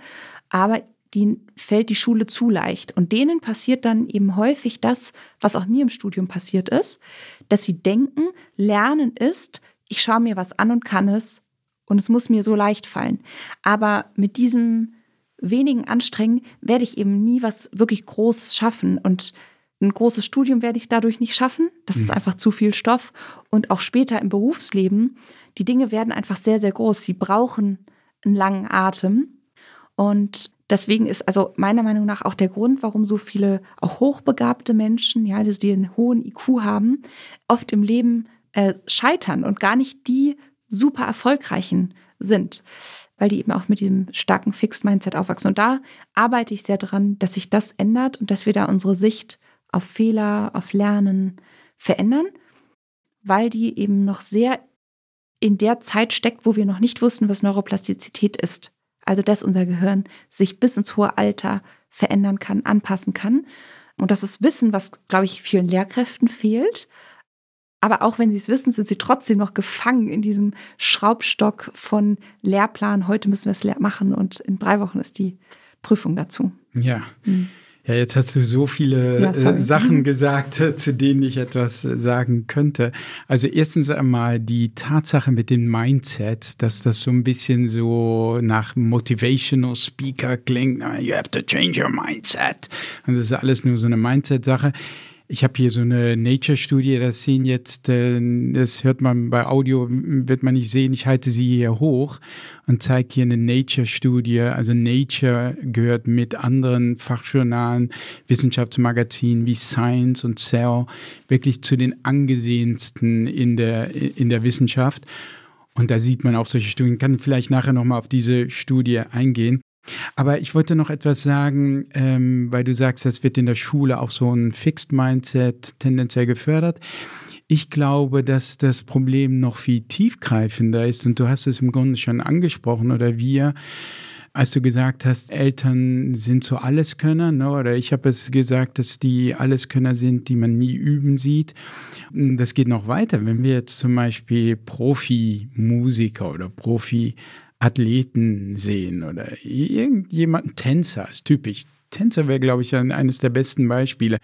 Aber denen fällt die Schule zu leicht. Und denen passiert dann eben häufig das, was auch mir im Studium passiert ist, dass sie denken, Lernen ist, ich schaue mir was an und kann es und es muss mir so leicht fallen. Aber mit diesem wenigen Anstrengen werde ich eben nie was wirklich Großes schaffen. Und ein großes Studium werde ich dadurch nicht schaffen. Das mhm. ist einfach zu viel Stoff. Und auch später im Berufsleben, die Dinge werden einfach sehr, sehr groß. Sie brauchen einen langen Atem. Und deswegen ist also meiner Meinung nach auch der Grund, warum so viele auch hochbegabte Menschen, ja, die einen hohen IQ haben, oft im Leben äh, scheitern und gar nicht die super erfolgreichen sind weil die eben auch mit diesem starken Fixed-Mindset aufwachsen. Und da arbeite ich sehr dran, dass sich das ändert und dass wir da unsere Sicht auf Fehler, auf Lernen verändern, weil die eben noch sehr in der Zeit steckt, wo wir noch nicht wussten, was Neuroplastizität ist. Also dass unser Gehirn sich bis ins hohe Alter verändern kann, anpassen kann. Und das ist Wissen, was, glaube ich, vielen Lehrkräften fehlt. Aber auch wenn sie es wissen, sind sie trotzdem noch gefangen in diesem Schraubstock von Lehrplan. Heute müssen wir es machen und in drei Wochen ist die Prüfung dazu. Ja. Mhm. Ja, jetzt hast du so viele ja, äh, Sachen mhm. gesagt, äh, zu denen ich etwas äh, sagen könnte. Also erstens einmal die Tatsache mit dem Mindset, dass das so ein bisschen so nach Motivational Speaker klingt. You have to change your mindset. Und das ist alles nur so eine Mindset-Sache. Ich habe hier so eine Nature-Studie, das sehen jetzt, äh, das hört man bei Audio, wird man nicht sehen. Ich halte sie hier hoch und zeige hier eine Nature-Studie. Also Nature gehört mit anderen Fachjournalen, Wissenschaftsmagazinen wie Science und Cell wirklich zu den angesehensten in der, in der Wissenschaft. Und da sieht man auch solche Studien. Ich kann vielleicht nachher nochmal auf diese Studie eingehen. Aber ich wollte noch etwas sagen, ähm, weil du sagst, das wird in der Schule auch so ein Fixed Mindset tendenziell gefördert. Ich glaube, dass das Problem noch viel tiefgreifender ist und du hast es im Grunde schon angesprochen oder wir, als du gesagt hast, Eltern sind so Alleskönner, ne? oder ich habe es gesagt, dass die Alleskönner sind, die man nie üben sieht. Das geht noch weiter. Wenn wir jetzt zum Beispiel Profi-Musiker oder Profi Athleten sehen oder irgendjemanden Tänzer, ist typisch. Tänzer wäre, glaube ich, eines der besten Beispiele.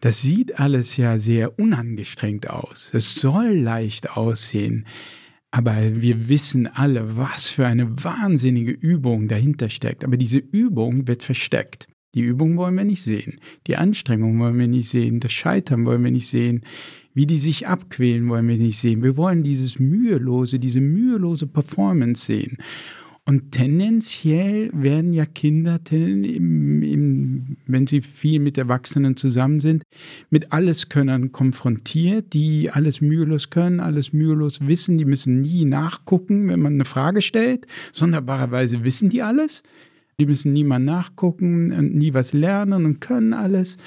Das sieht alles ja sehr unangestrengt aus. Es soll leicht aussehen. Aber wir wissen alle, was für eine wahnsinnige Übung dahinter steckt. Aber diese Übung wird versteckt. Die Übung wollen wir nicht sehen. Die Anstrengung wollen wir nicht sehen. Das Scheitern wollen wir nicht sehen. Wie die sich abquälen, wollen wir nicht sehen. Wir wollen dieses mühelose, diese mühelose Performance sehen. Und tendenziell werden ja Kinder, wenn sie viel mit Erwachsenen zusammen sind, mit Alleskönnern konfrontiert, die alles mühelos können, alles mühelos wissen. Die müssen nie nachgucken, wenn man eine Frage stellt. Sonderbarerweise wissen die alles. Die müssen nie mal nachgucken und nie was lernen und können alles.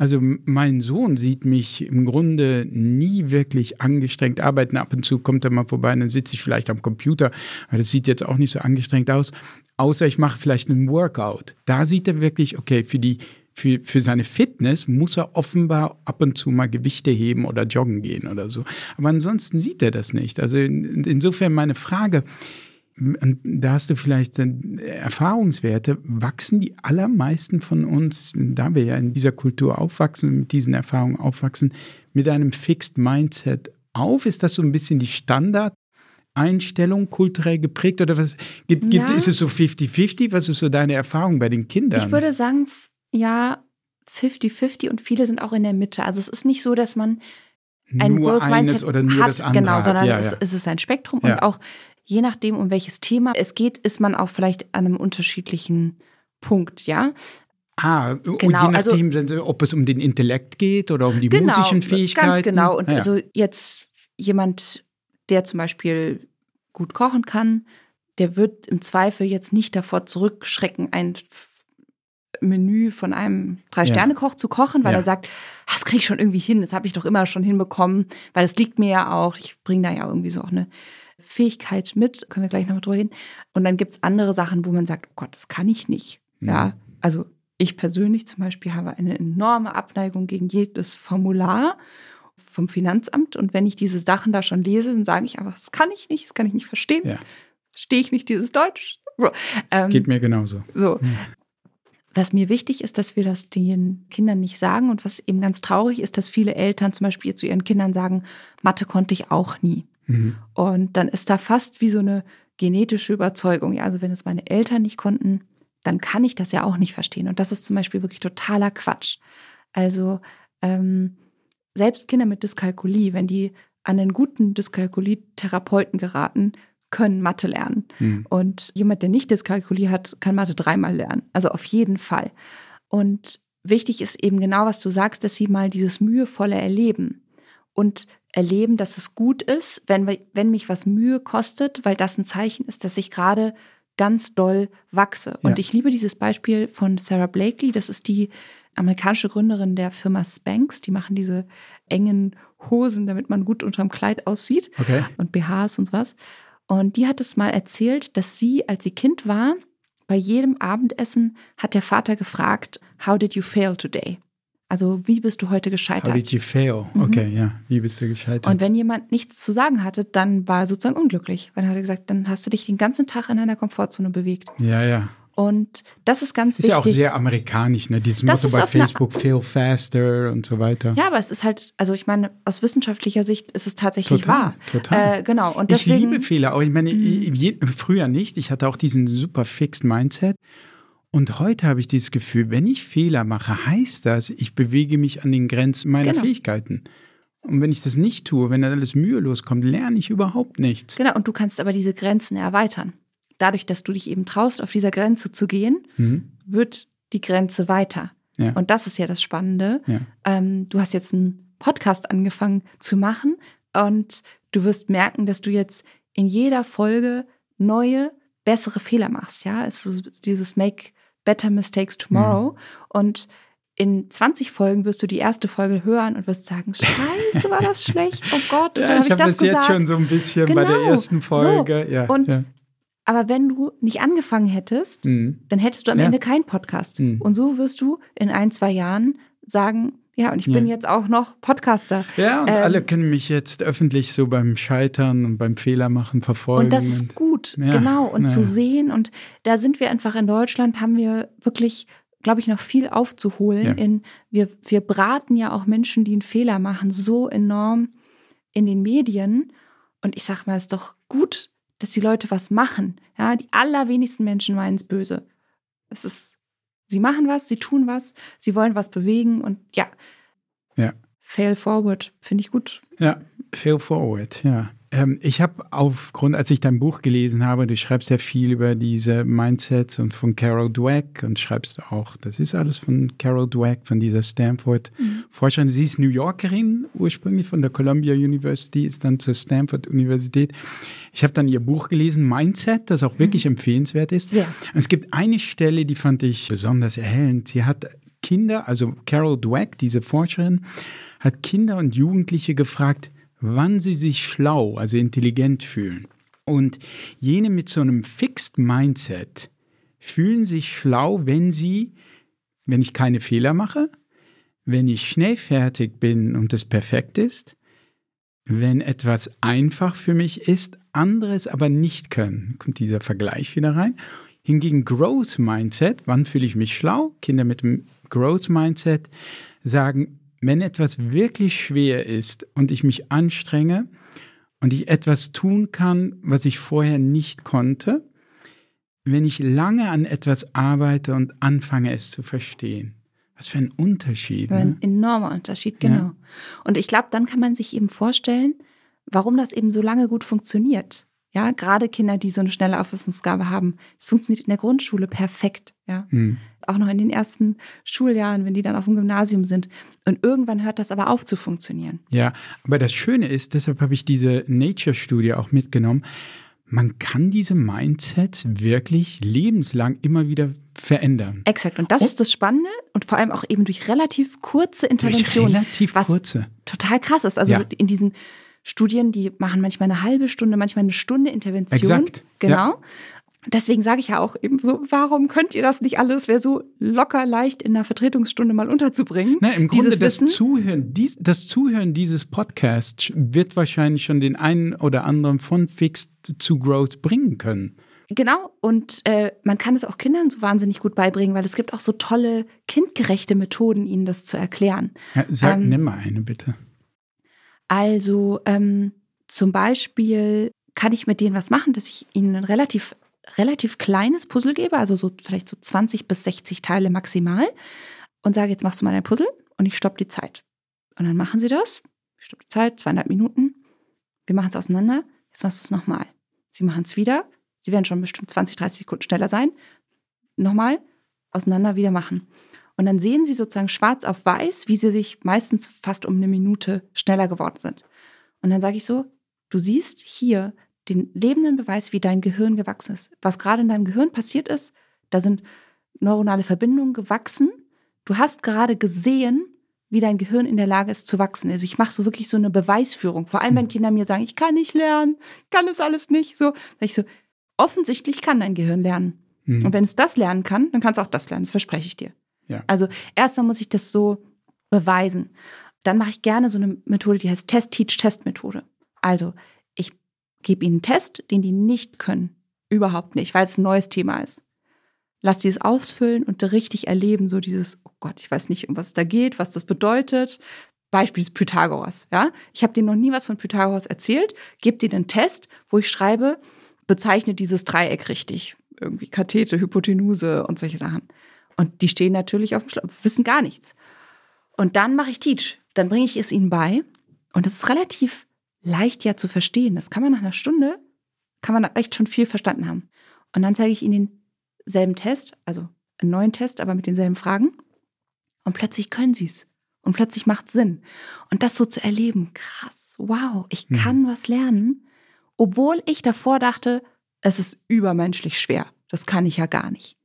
Also mein Sohn sieht mich im Grunde nie wirklich angestrengt arbeiten. Ab und zu kommt er mal vorbei und dann sitze ich vielleicht am Computer. Aber das sieht jetzt auch nicht so angestrengt aus. Außer ich mache vielleicht einen Workout. Da sieht er wirklich, okay, für die für, für seine Fitness muss er offenbar ab und zu mal Gewichte heben oder joggen gehen oder so. Aber ansonsten sieht er das nicht. Also in, insofern meine Frage, da hast du vielleicht Erfahrungswerte, wachsen die allermeisten von uns, da wir ja in dieser Kultur aufwachsen, mit diesen Erfahrungen aufwachsen, mit einem Fixed Mindset auf? Ist das so ein bisschen die Standardeinstellung kulturell geprägt oder was? Gibt, ja. ist es so 50-50? Was ist so deine Erfahrung bei den Kindern? Ich würde sagen, ja, 50-50 und viele sind auch in der Mitte. Also es ist nicht so, dass man ein nur Growth eines oder nur hat, das andere genau, sondern ja, es, Ist, es ist ein Spektrum ja. und auch je nachdem, um welches Thema es geht, ist man auch vielleicht an einem unterschiedlichen Punkt, ja. Ah, genau, und je also nachdem, also, ob es um den Intellekt geht oder um die genau, musischen Fähigkeiten. Ganz genau. Und ja. also jetzt jemand, der zum Beispiel gut kochen kann, der wird im Zweifel jetzt nicht davor zurückschrecken, ein Menü von einem Drei-Sterne-Koch zu kochen, weil ja. er sagt, das kriege ich schon irgendwie hin, das habe ich doch immer schon hinbekommen, weil das liegt mir ja auch, ich bringe da ja irgendwie so auch eine Fähigkeit mit, können wir gleich nochmal drüber reden. Und dann gibt es andere Sachen, wo man sagt, oh Gott, das kann ich nicht. Mhm. Ja, also ich persönlich zum Beispiel habe eine enorme Abneigung gegen jedes Formular vom Finanzamt. Und wenn ich diese Sachen da schon lese, dann sage ich aber, das kann ich nicht, das kann ich nicht verstehen. Ja. Stehe ich nicht dieses Deutsch. So, das ähm, geht mir genauso. So. Mhm. Was mir wichtig ist, dass wir das den Kindern nicht sagen und was eben ganz traurig ist, dass viele Eltern zum Beispiel zu ihren Kindern sagen, Mathe konnte ich auch nie. Mhm. Und dann ist da fast wie so eine genetische Überzeugung. Ja, also wenn es meine Eltern nicht konnten, dann kann ich das ja auch nicht verstehen. Und das ist zum Beispiel wirklich totaler Quatsch. Also ähm, selbst Kinder mit Dyskalkulie, wenn die an einen guten Dyskalkulie-Therapeuten geraten, können Mathe lernen. Mhm. Und jemand, der nicht Dyskalkulie hat, kann Mathe dreimal lernen. Also auf jeden Fall. Und wichtig ist eben genau, was du sagst, dass sie mal dieses mühevolle erleben und erleben, dass es gut ist, wenn, wenn mich was Mühe kostet, weil das ein Zeichen ist, dass ich gerade ganz doll wachse. Und ja. ich liebe dieses Beispiel von Sarah Blakely. Das ist die amerikanische Gründerin der Firma Spanx. Die machen diese engen Hosen, damit man gut unterm Kleid aussieht. Okay. Und BHs und sowas. Und die hat es mal erzählt, dass sie, als sie Kind war, bei jedem Abendessen hat der Vater gefragt, How did you fail today? Also, wie bist du heute gescheitert? You fail? Mhm. Okay, ja. Wie bist du gescheitert? Und wenn jemand nichts zu sagen hatte, dann war er sozusagen unglücklich. Weil er hat gesagt, dann hast du dich den ganzen Tag in einer Komfortzone bewegt. ja, ja. Und das ist ganz Ist wichtig. ja auch sehr amerikanisch, ne? Dieses Das Motto ist bei Facebook, fail faster und so weiter. Ja, aber es ist halt, also ich meine, aus wissenschaftlicher Sicht ist es tatsächlich Total, wahr. total. Äh, genau. Und ich deswegen, liebe Fehler auch. Ich meine, Mhm. je, früher nicht. Ich hatte auch diesen super fixed Mindset. Und heute habe ich dieses Gefühl, wenn ich Fehler mache, heißt das, ich bewege mich an den Grenzen meiner Genau. Fähigkeiten. Und wenn ich das nicht tue, wenn dann alles mühelos kommt, lerne ich überhaupt nichts. Genau, und du kannst aber diese Grenzen erweitern. Dadurch, dass du dich eben traust, auf dieser Grenze zu gehen, Mhm. wird die Grenze weiter. Ja. Und das ist ja das Spannende. Ja. Ähm, du hast jetzt einen Podcast angefangen zu machen und du wirst merken, dass du jetzt in jeder Folge neue, bessere Fehler machst. Ja, es ist dieses Make Better Mistakes Tomorrow. Mhm. Und in 20 Folgen wirst du die erste Folge hören und wirst sagen, scheiße, war das schlecht, oh Gott, und dann Ja, habe ich habe das das jetzt schon so ein bisschen bei der Genau, ersten Folge. Ja, Und ja. Aber wenn du nicht angefangen hättest, Mhm. dann hättest du am Ja. Ende keinen Podcast. Mhm. Und so wirst du in ein, zwei Jahren sagen, ja, und ich bin Ja. jetzt auch noch Podcaster. Ja, und Ähm, alle können mich jetzt öffentlich so beim Scheitern und beim Fehlermachen verfolgen. Und das ist gut, Ja, genau. Und ja. zu sehen, und da sind wir einfach in Deutschland, haben wir wirklich, glaube ich, noch viel aufzuholen. In, wir, wir braten ja auch Menschen, die einen Fehler machen, so enorm in den Medien. Und ich sage mal, es ist doch gut, dass die Leute was machen. Ja, die allerwenigsten Menschen meinen es böse. Es ist, sie machen was, sie tun was, sie wollen was bewegen und ja. Ja. Fail forward, finde ich gut. Ja, fail forward, ja. Ähm, ich habe aufgrund, als ich dein Buch gelesen habe, du schreibst ja viel über diese Mindsets und von Carol Dweck und schreibst auch, das ist alles von Carol Dweck, von dieser Stanford-Forscherin. Sie ist New Yorkerin, ursprünglich von der Columbia University, ist dann zur Stanford-Universität. Ich habe dann ihr Buch gelesen, Mindset, das auch wirklich empfehlenswert ist. Sehr. Es gibt eine Stelle, die fand ich besonders erhellend. Sie hat Kinder, also Carol Dweck, diese Forscherin, hat Kinder und Jugendliche gefragt, wann sie sich schlau, also intelligent fühlen. Und jene mit so einem Fixed Mindset fühlen sich schlau, wenn sie, wenn ich keine Fehler mache, wenn ich schnell fertig bin und es perfekt ist, wenn etwas einfach für mich ist, anderes aber nicht können. Kommt dieser Vergleich wieder rein. Hingegen Growth Mindset, wann fühle ich mich schlau? Kinder mit dem Growth Mindset sagen, wenn etwas wirklich schwer ist und ich mich anstrenge und ich etwas tun kann, was ich vorher nicht konnte, wenn ich lange an etwas arbeite und anfange es zu verstehen. Was für ein Unterschied. Ein Ne? enormer Unterschied, genau. Ja. Und ich glaube, dann kann man sich eben vorstellen, warum das eben so lange gut funktioniert. Ja, gerade Kinder, die so eine schnelle Auffassungsgabe haben. Es funktioniert in der Grundschule perfekt. Ja, Hm. auch noch in den ersten Schuljahren, wenn die dann auf dem Gymnasium sind. Und irgendwann hört das aber auf zu funktionieren. Ja, aber das Schöne ist, deshalb habe ich diese Nature-Studie auch mitgenommen, man kann diese Mindsets wirklich lebenslang immer wieder verändern. Exakt. Und das Und- ist das Spannende und vor allem auch eben durch relativ kurze Durch Interventionen. relativ was kurze. total krass ist. Also Ja. in diesen Studien, die machen manchmal eine halbe Stunde, manchmal eine Stunde Intervention. Exakt, Genau. Deswegen sage ich ja auch eben so, warum könnt ihr das nicht alles? Wäre so locker leicht in einer Vertretungsstunde mal unterzubringen. Na, Im Grunde das. Zuhören, dies, das Zuhören dieses Podcasts wird wahrscheinlich schon den einen oder anderen von Fixed zu Growth bringen können. Genau, und äh, man kann es auch Kindern so wahnsinnig gut beibringen, weil es gibt auch so tolle kindgerechte Methoden, ihnen das zu erklären. Ja, sag, Ähm, nimm mal eine bitte. Also ähm, zum Beispiel kann ich mit denen was machen, dass ich ihnen ein relativ, relativ kleines Puzzle gebe, also so vielleicht so 20 bis 60 Teile maximal und sage, jetzt machst du mal dein Puzzle und ich stopp die Zeit. Und dann machen sie das. Ich stopp die Zeit, zweieinhalb Minuten. Wir machen es auseinander. Jetzt machst du es nochmal. Sie machen es wieder. Sie werden schon bestimmt 20, 30 Sekunden schneller sein. Nochmal, auseinander wieder machen. Und dann sehen Sie sozusagen schwarz auf weiß, wie Sie sich meistens fast um eine Minute schneller geworden sind. Und dann sage ich so, du siehst hier den lebenden Beweis, wie dein Gehirn gewachsen ist. Was gerade in deinem Gehirn passiert ist, da sind neuronale Verbindungen gewachsen. Du hast gerade gesehen, wie dein Gehirn in der Lage ist zu wachsen. Also ich mache so wirklich so eine Beweisführung. Vor allem, wenn Kinder mir sagen, ich kann nicht lernen, kann es alles nicht. So, sag ich so, offensichtlich kann dein Gehirn lernen. Mhm. Und wenn es das lernen kann, dann kann es auch das lernen, das verspreche ich dir. Ja. Also erstmal muss ich das so beweisen. Dann mache ich gerne so eine Methode, die heißt Test-Teach-Test-Methode. Also ich gebe ihnen einen Test, den die nicht können. Überhaupt nicht, weil es ein neues Thema ist. Lass sie es ausfüllen und richtig erleben, so dieses, oh Gott, ich weiß nicht, um was es da geht, was das bedeutet. Beispiel Pythagoras, ja. Ich habe denen noch nie was von Pythagoras erzählt, gebe dir einen Test, wo ich schreibe, bezeichne dieses Dreieck richtig. Irgendwie Kathete, Hypotenuse und solche Sachen. Und die stehen natürlich auf dem Schlauch, wissen gar nichts. Und dann mache ich Teach. Dann bringe ich es ihnen bei. Und es ist relativ leicht ja zu verstehen. Das kann man nach einer Stunde, kann man echt schon viel verstanden haben. Und dann zeige ich ihnen denselben Test, also einen neuen Test, aber mit denselben Fragen. Und plötzlich können sie es. Und plötzlich macht Sinn. Und das so zu erleben, krass, wow, ich mhm. kann was lernen, obwohl ich davor dachte, es ist übermenschlich schwer. Das kann ich ja gar nicht.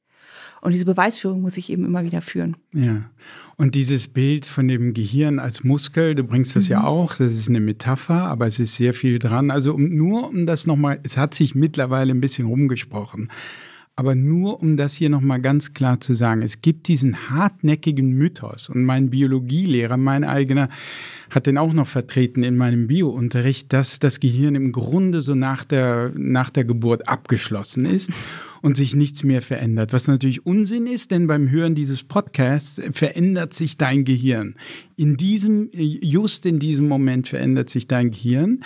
Und diese Beweisführung muss ich eben immer wieder führen. Ja. Und dieses Bild von dem Gehirn als Muskel, du bringst das mhm. ja auch, das ist eine Metapher, aber es ist sehr viel dran. Also um, nur um das nochmal, es hat sich mittlerweile ein bisschen rumgesprochen. Aber nur um das hier nochmal ganz klar zu sagen, es gibt diesen hartnäckigen Mythos und mein Biologielehrer, mein eigener, hat den auch noch vertreten in meinem Biounterricht, dass das Gehirn im Grunde so nach der, nach der Geburt abgeschlossen ist und sich nichts mehr verändert. Was natürlich Unsinn ist, denn beim Hören dieses Podcasts verändert sich dein Gehirn. In diesem, just in diesem Moment verändert sich dein Gehirn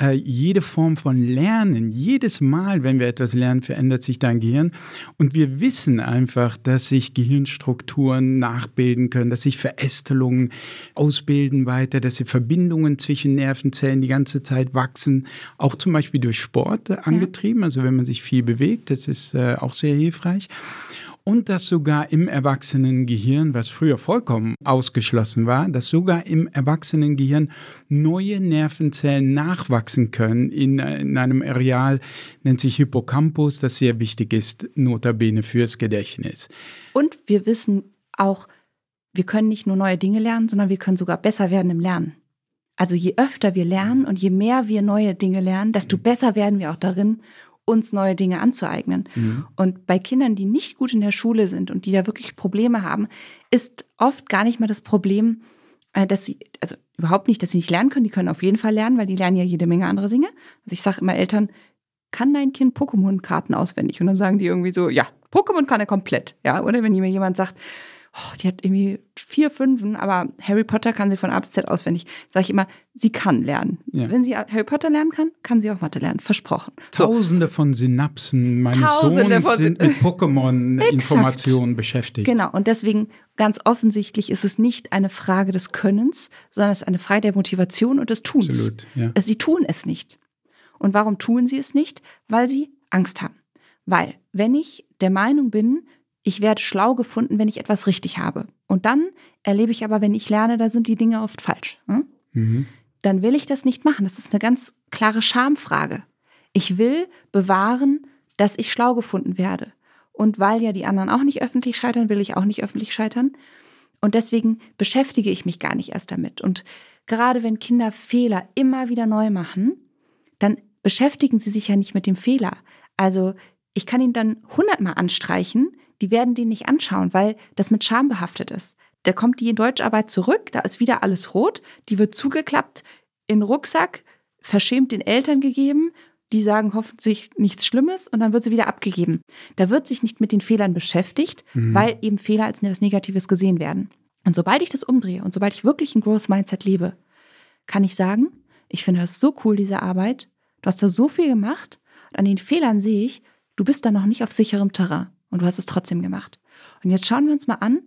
äh, jede Form von Lernen, jedes Mal, wenn wir etwas lernen, verändert sich dein Gehirn. Und wir wissen einfach, dass sich Gehirnstrukturen nachbilden können, dass sich Verästelungen ausbilden weiter, dass sie Verbindungen zwischen Nervenzellen die ganze Zeit wachsen, auch zum Beispiel durch Sport äh, angetrieben, also wenn man sich viel bewegt, das ist äh, auch sehr hilfreich und dass sogar im Erwachsenengehirn, was früher vollkommen ausgeschlossen war, dass sogar im Erwachsenengehirn neue Nervenzellen nachwachsen können in, in einem Areal, nennt sich Hippocampus, das sehr wichtig ist, notabene fürs Gedächtnis. Und wir wissen auch, wir können nicht nur neue Dinge lernen, sondern wir können sogar besser werden im Lernen. Also je öfter wir lernen und je mehr wir neue Dinge lernen, desto besser werden wir auch darin uns neue Dinge anzueignen. Mhm. Und bei Kindern, die nicht gut in der Schule sind und die da wirklich Probleme haben, ist oft gar nicht mal das Problem, äh, dass sie, also überhaupt nicht, dass sie nicht lernen können. Die können auf jeden Fall lernen, weil die lernen ja jede Menge andere Dinge. Also ich sage immer Eltern, kann dein Kind Pokémon-Karten auswendig? Und dann sagen die irgendwie so, ja, Pokémon kann er komplett. Ja, oder wenn mir jemand sagt, oh, die hat irgendwie vier Fünfen, aber Harry Potter kann sie von A bis Z auswendig. Sage ich immer, sie kann lernen. Ja. Wenn sie Harry Potter lernen kann, kann sie auch Mathe lernen. Versprochen. Tausende so. von Synapsen meines Tausende Sohns sind mit Pokémon-Informationen beschäftigt. Genau, und deswegen ganz offensichtlich ist es nicht eine Frage des Könnens, sondern es ist eine Frage der Motivation und des Tuns. Absolut, ja. Sie tun es nicht. Und warum tun sie es nicht? Weil sie Angst haben. Weil, wenn ich der Meinung bin, ich werde schlau gefunden, wenn ich etwas richtig habe. Und dann erlebe ich aber, wenn ich lerne, da sind die Dinge oft falsch. Hm? Mhm. Dann will ich das nicht machen. Das ist eine ganz klare Schamfrage. Ich will bewahren, dass ich schlau gefunden werde. Und weil ja die anderen auch nicht öffentlich scheitern, will ich auch nicht öffentlich scheitern. Und deswegen beschäftige ich mich gar nicht erst damit. Und gerade wenn Kinder Fehler immer wieder neu machen, dann beschäftigen sie sich ja nicht mit dem Fehler. Also ich kann ihn dann hundertmal anstreichen, die werden den nicht anschauen, weil das mit Scham behaftet ist. Da kommt die in Deutscharbeit zurück, da ist wieder alles rot, die wird zugeklappt, in den Rucksack, verschämt den Eltern gegeben, die sagen hoffentlich nichts Schlimmes und dann wird sie wieder abgegeben. Da wird sich nicht mit den Fehlern beschäftigt, mhm. weil eben Fehler als etwas Negatives gesehen werden. Und sobald ich das umdrehe und sobald ich wirklich ein Growth Mindset lebe, kann ich sagen, ich finde das so cool, diese Arbeit. Du hast da so viel gemacht. Und an den Fehlern sehe ich, du bist da noch nicht auf sicherem Terrain und du hast es trotzdem gemacht. Und jetzt schauen wir uns mal an,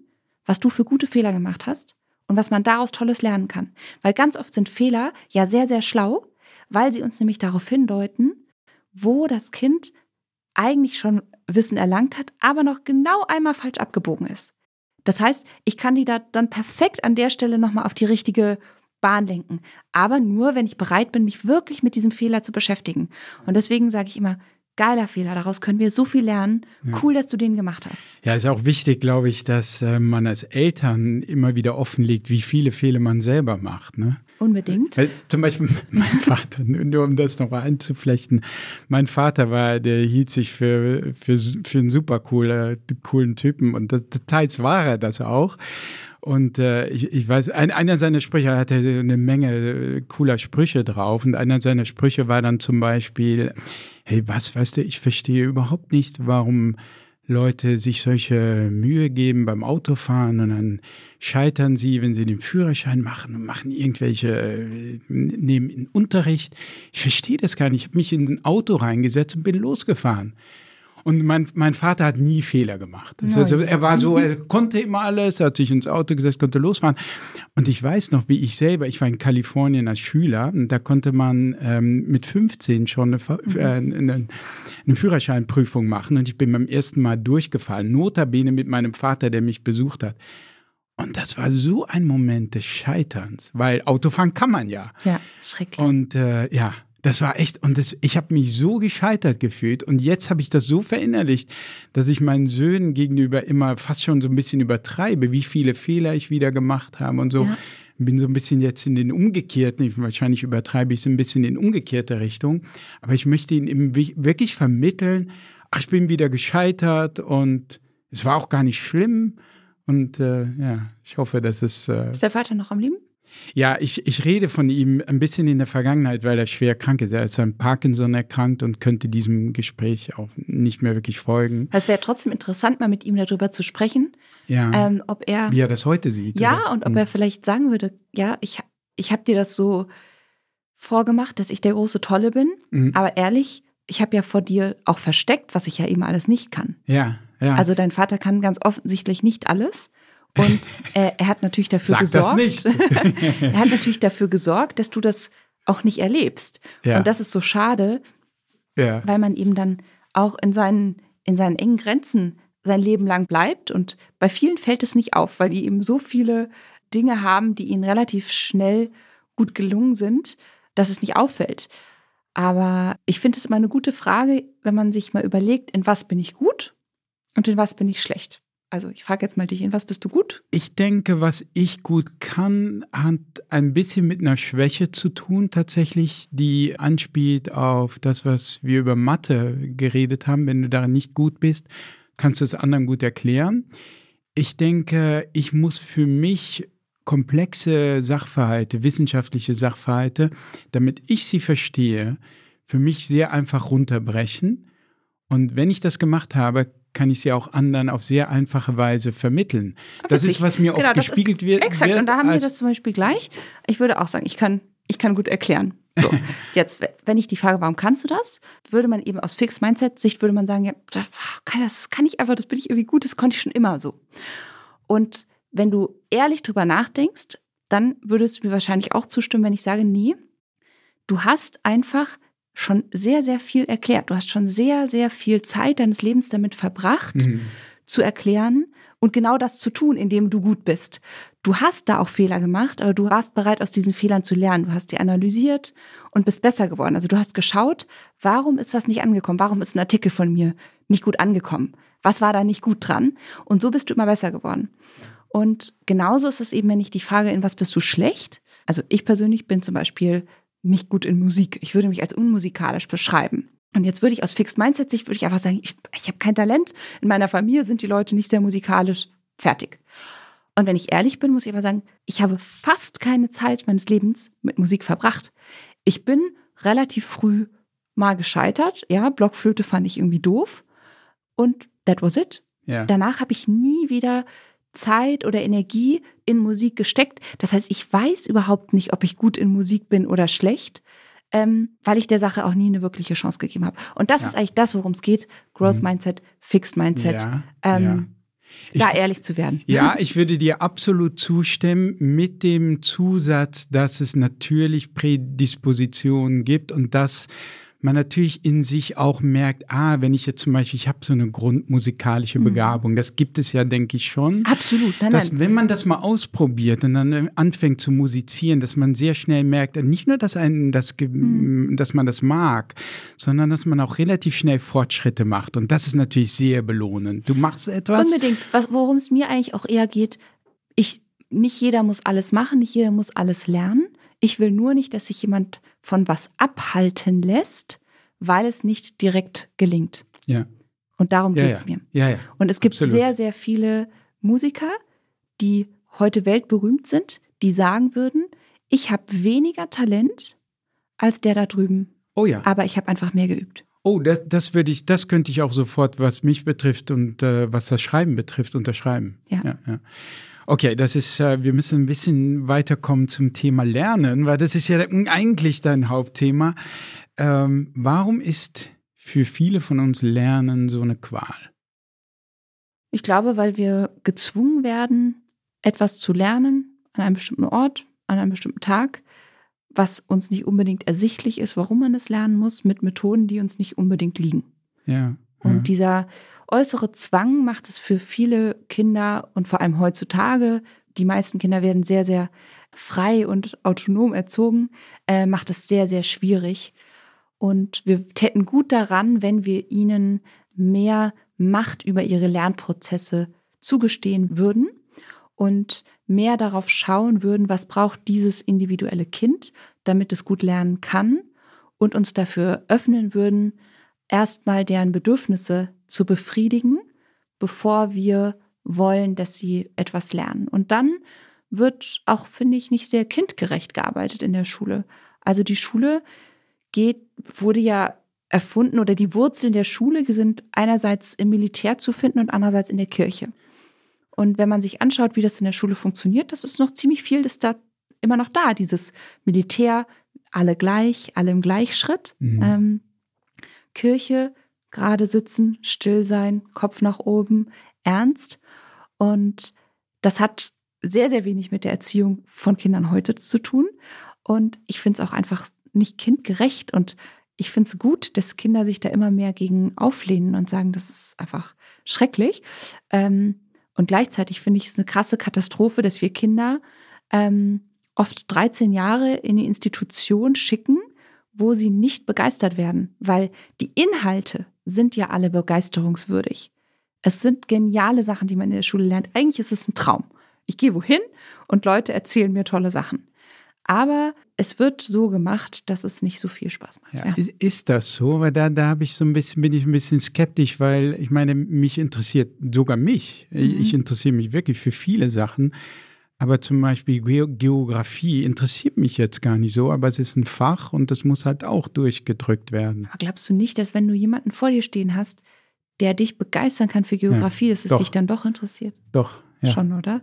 was du für gute Fehler gemacht hast und was man daraus Tolles lernen kann. Weil ganz oft sind Fehler ja sehr, sehr schlau, weil sie uns nämlich darauf hindeuten, wo das Kind eigentlich schon Wissen erlangt hat, aber noch genau einmal falsch abgebogen ist. Das heißt, ich kann die da dann perfekt an der Stelle nochmal auf die richtige Bahn lenken. Aber nur, wenn ich bereit bin, mich wirklich mit diesem Fehler zu beschäftigen. Und deswegen sage ich immer, geiler Fehler, daraus können wir so viel lernen. Cool, dass du den gemacht hast. Ja, ist auch wichtig, glaube ich, dass äh, man als Eltern immer wieder offenlegt, wie viele Fehler man selber macht. Ne? Unbedingt. Weil, zum Beispiel mein Vater, nur um das noch einzuflechten, mein Vater war, der hielt sich für, für, für einen super cooler, coolen Typen und das, teils war er das auch. Und äh, ich, ich weiß, ein, einer seiner Sprüche hatte eine Menge äh, cooler Sprüche drauf. Und einer seiner Sprüche war dann zum Beispiel, hey, was, weißt du, ich verstehe überhaupt nicht, warum Leute sich solche Mühe geben beim Autofahren und dann scheitern sie, wenn sie den Führerschein machen und machen irgendwelche, äh, nehmen Unterricht. Ich verstehe das gar nicht. Ich habe mich in ein Auto reingesetzt und bin losgefahren. Und mein, mein Vater hat nie Fehler gemacht. Das also, er war so, er konnte immer alles, er hat sich ins Auto gesetzt, konnte losfahren. Und ich weiß noch, wie ich selber, ich war in Kalifornien als Schüler und da konnte man ähm, mit 15 schon eine, mhm. äh, eine, eine Führerscheinprüfung machen und ich bin beim ersten Mal durchgefallen. Notabene mit meinem Vater, der mich besucht hat. Und das war so ein Moment des Scheiterns, weil Autofahren kann man ja. Ja, schrecklich. Und äh, ja, das war echt, und das, ich habe mich so gescheitert gefühlt. Und jetzt habe ich das so verinnerlicht, dass ich meinen Söhnen gegenüber immer fast schon so ein bisschen übertreibe, wie viele Fehler ich wieder gemacht habe und so. Ja. Bin so ein bisschen jetzt in den umgekehrten, wahrscheinlich übertreibe ich es ein bisschen in umgekehrte Richtung. Aber ich möchte ihnen eben wirklich vermitteln, ach, ich bin wieder gescheitert und es war auch gar nicht schlimm. Und äh, ja, ich hoffe, dass es. Äh, ist der Vater noch am Leben? Ja, ich, ich rede von ihm ein bisschen in der Vergangenheit, weil er schwer krank ist. Er ist an Parkinson erkrankt und könnte diesem Gespräch auch nicht mehr wirklich folgen. Es wäre trotzdem interessant, mal mit ihm darüber zu sprechen. Ja. Ähm, ob er, wie er das heute sieht. Ja, oder? und ob hm. er vielleicht sagen würde, ja, ich, ich habe dir das so vorgemacht, dass ich der große Tolle bin. Mhm. Aber ehrlich, ich habe ja vor dir auch versteckt, was ich ja eben alles nicht kann. Ja, ja. Also dein Vater kann ganz offensichtlich nicht alles. Und äh, er hat natürlich dafür Sag gesorgt. Das nicht. er hat natürlich dafür gesorgt, dass du das auch nicht erlebst. Ja. Und das ist so schade, ja. weil man eben dann auch in seinen, in seinen engen Grenzen sein Leben lang bleibt. Und bei vielen fällt es nicht auf, weil die eben so viele Dinge haben, die ihnen relativ schnell gut gelungen sind, dass es nicht auffällt. Aber ich finde es immer eine gute Frage, wenn man sich mal überlegt, in was bin ich gut und in was bin ich schlecht. Also ich frage jetzt mal dich, in was bist du gut? Ich denke, was ich gut kann, hat ein bisschen mit einer Schwäche zu tun, tatsächlich, die anspielt auf das, was wir über Mathe geredet haben. Wenn du darin nicht gut bist, kannst du es anderen gut erklären. Ich denke, ich muss für mich komplexe Sachverhalte, wissenschaftliche Sachverhalte, damit ich sie verstehe, für mich sehr einfach runterbrechen. Und wenn ich das gemacht habe, kann ich sie auch anderen auf sehr einfache Weise vermitteln. Das ist, was mir genau, oft gespiegelt wird. Exakt, wird und da haben wir das zum Beispiel gleich. Ich würde auch sagen, ich kann, ich kann gut erklären. So, jetzt, wenn ich die Frage, warum kannst du das, würde man eben aus Fixed Mindset-Sicht würde man sagen, ja, das kann ich einfach, das bin ich irgendwie gut, das konnte ich schon immer so. Und wenn du ehrlich drüber nachdenkst, dann würdest du mir wahrscheinlich auch zustimmen, wenn ich sage, nee, du hast einfach schon sehr, sehr viel erklärt. Du hast schon sehr, sehr viel Zeit deines Lebens damit verbracht, mhm. zu erklären und genau das zu tun, indem du gut bist. Du hast da auch Fehler gemacht, aber du warst bereit, aus diesen Fehlern zu lernen. Du hast die analysiert und bist besser geworden. Also du hast geschaut, warum ist was nicht angekommen? Warum ist ein Artikel von mir nicht gut angekommen? Was war da nicht gut dran? Und so bist du immer besser geworden. Und genauso ist es eben, wenn ich die Frage, in was bist du schlecht? Also ich persönlich bin zum Beispiel nicht gut in Musik. Ich würde mich als unmusikalisch beschreiben. Und jetzt würde ich aus Fixed Mindset Sicht würde ich einfach sagen, ich, ich habe kein Talent. In meiner Familie sind die Leute nicht sehr musikalisch. Fertig. Und wenn ich ehrlich bin, muss ich aber sagen, ich habe fast keine Zeit meines Lebens mit Musik verbracht. Ich bin relativ früh mal gescheitert. Ja, Blockflöte fand ich irgendwie doof. Und that was it. Ja. Danach habe ich nie wieder Zeit oder Energie in Musik gesteckt. Das heißt, ich weiß überhaupt nicht, ob ich gut in Musik bin oder schlecht, ähm, weil ich der Sache auch nie eine wirkliche Chance gegeben habe. Und das ja. ist eigentlich das, worum es geht. Growth mhm. Mindset, Fixed Mindset. Ja, ähm, ja. Ich, da ehrlich zu werden. Ja, ich würde dir absolut zustimmen mit dem Zusatz, dass es natürlich Prädispositionen gibt und dass man natürlich in sich auch merkt, ah, wenn ich jetzt zum Beispiel, ich habe so eine grundmusikalische mhm. Begabung, das gibt es ja, denke ich schon. Absolut, nein, dass, nein. Wenn man das mal ausprobiert und dann anfängt zu musizieren, dass man sehr schnell merkt, nicht nur, dass, einen das, mhm. dass man das mag, sondern dass man auch relativ schnell Fortschritte macht. Und das ist natürlich sehr belohnend. Du machst etwas. Unbedingt. Worum es mir eigentlich auch eher geht, ich, nicht jeder muss alles machen, nicht jeder muss alles lernen. Ich will nur nicht, dass sich jemand von was abhalten lässt, weil es nicht direkt gelingt. Ja. Und darum ja, geht es ja. mir. Ja, ja. Und es gibt Absolut. sehr, sehr viele Musiker, die heute weltberühmt sind, die sagen würden, ich habe weniger Talent als der da drüben. Oh ja. Aber ich habe einfach mehr geübt. Oh, das, das würde ich, das könnte ich auch sofort, was mich betrifft und äh, was das Schreiben betrifft, unterschreiben. Ja. ja, ja. Okay, das ist, äh, wir müssen ein bisschen weiterkommen zum Thema Lernen, weil das ist ja eigentlich dein Hauptthema. Ähm, warum ist für viele von uns Lernen so eine Qual? Ich glaube, weil wir gezwungen werden, etwas zu lernen an einem bestimmten Ort, an einem bestimmten Tag, was uns nicht unbedingt ersichtlich ist, warum man es lernen muss, mit Methoden, die uns nicht unbedingt liegen. Ja. Und ja. dieser äußere Zwang macht es für viele Kinder und vor allem heutzutage, die meisten Kinder werden sehr, sehr frei und autonom erzogen, äh, macht es sehr, sehr schwierig. Und wir täten gut daran, wenn wir ihnen mehr Macht über ihre Lernprozesse zugestehen würden und mehr darauf schauen würden, was braucht dieses individuelle Kind, damit es gut lernen kann und uns dafür öffnen würden, erstmal deren Bedürfnisse zu befriedigen, bevor wir wollen, dass sie etwas lernen. Und dann wird auch, finde ich, nicht sehr kindgerecht gearbeitet in der Schule. Also die Schule geht, wurde ja erfunden oder die Wurzeln der Schule sind einerseits im Militär zu finden und andererseits in der Kirche. Und wenn man sich anschaut, wie das in der Schule funktioniert, das ist noch ziemlich viel, das da immer noch da, dieses Militär, alle gleich, alle im Gleichschritt. Mhm. Ähm, Kirche gerade sitzen, still sein, Kopf nach oben, ernst. Und das hat sehr, sehr wenig mit der Erziehung von Kindern heute zu tun. Und ich finde es auch einfach nicht kindgerecht. Und ich finde es gut, dass Kinder sich da immer mehr gegen auflehnen und sagen, das ist einfach schrecklich. Ähm, und gleichzeitig finde ich es eine krasse Katastrophe, dass wir Kinder ähm, oft 13 Jahre in die Institution schicken, wo sie nicht begeistert werden, weil die Inhalte sind ja alle begeisterungswürdig. Es sind geniale Sachen, die man in der Schule lernt. Eigentlich ist es ein Traum. Ich gehe wohin und Leute erzählen mir tolle Sachen. Aber es wird so gemacht, dass es nicht so viel Spaß macht. Ja, ja. Ist das so? Weil da, da habe ich so ein bisschen, bin ich ein bisschen skeptisch, weil ich meine, mich interessiert sogar mich. Mhm. Ich interessiere mich wirklich für viele Sachen. Aber zum Beispiel Geografie interessiert mich jetzt gar nicht so, aber es ist ein Fach und das muss halt auch durchgedrückt werden. Aber glaubst du nicht, dass wenn du jemanden vor dir stehen hast, der dich begeistern kann für Geografie, ja, dass es doch. dich dann doch interessiert? Doch, ja. Schon, oder?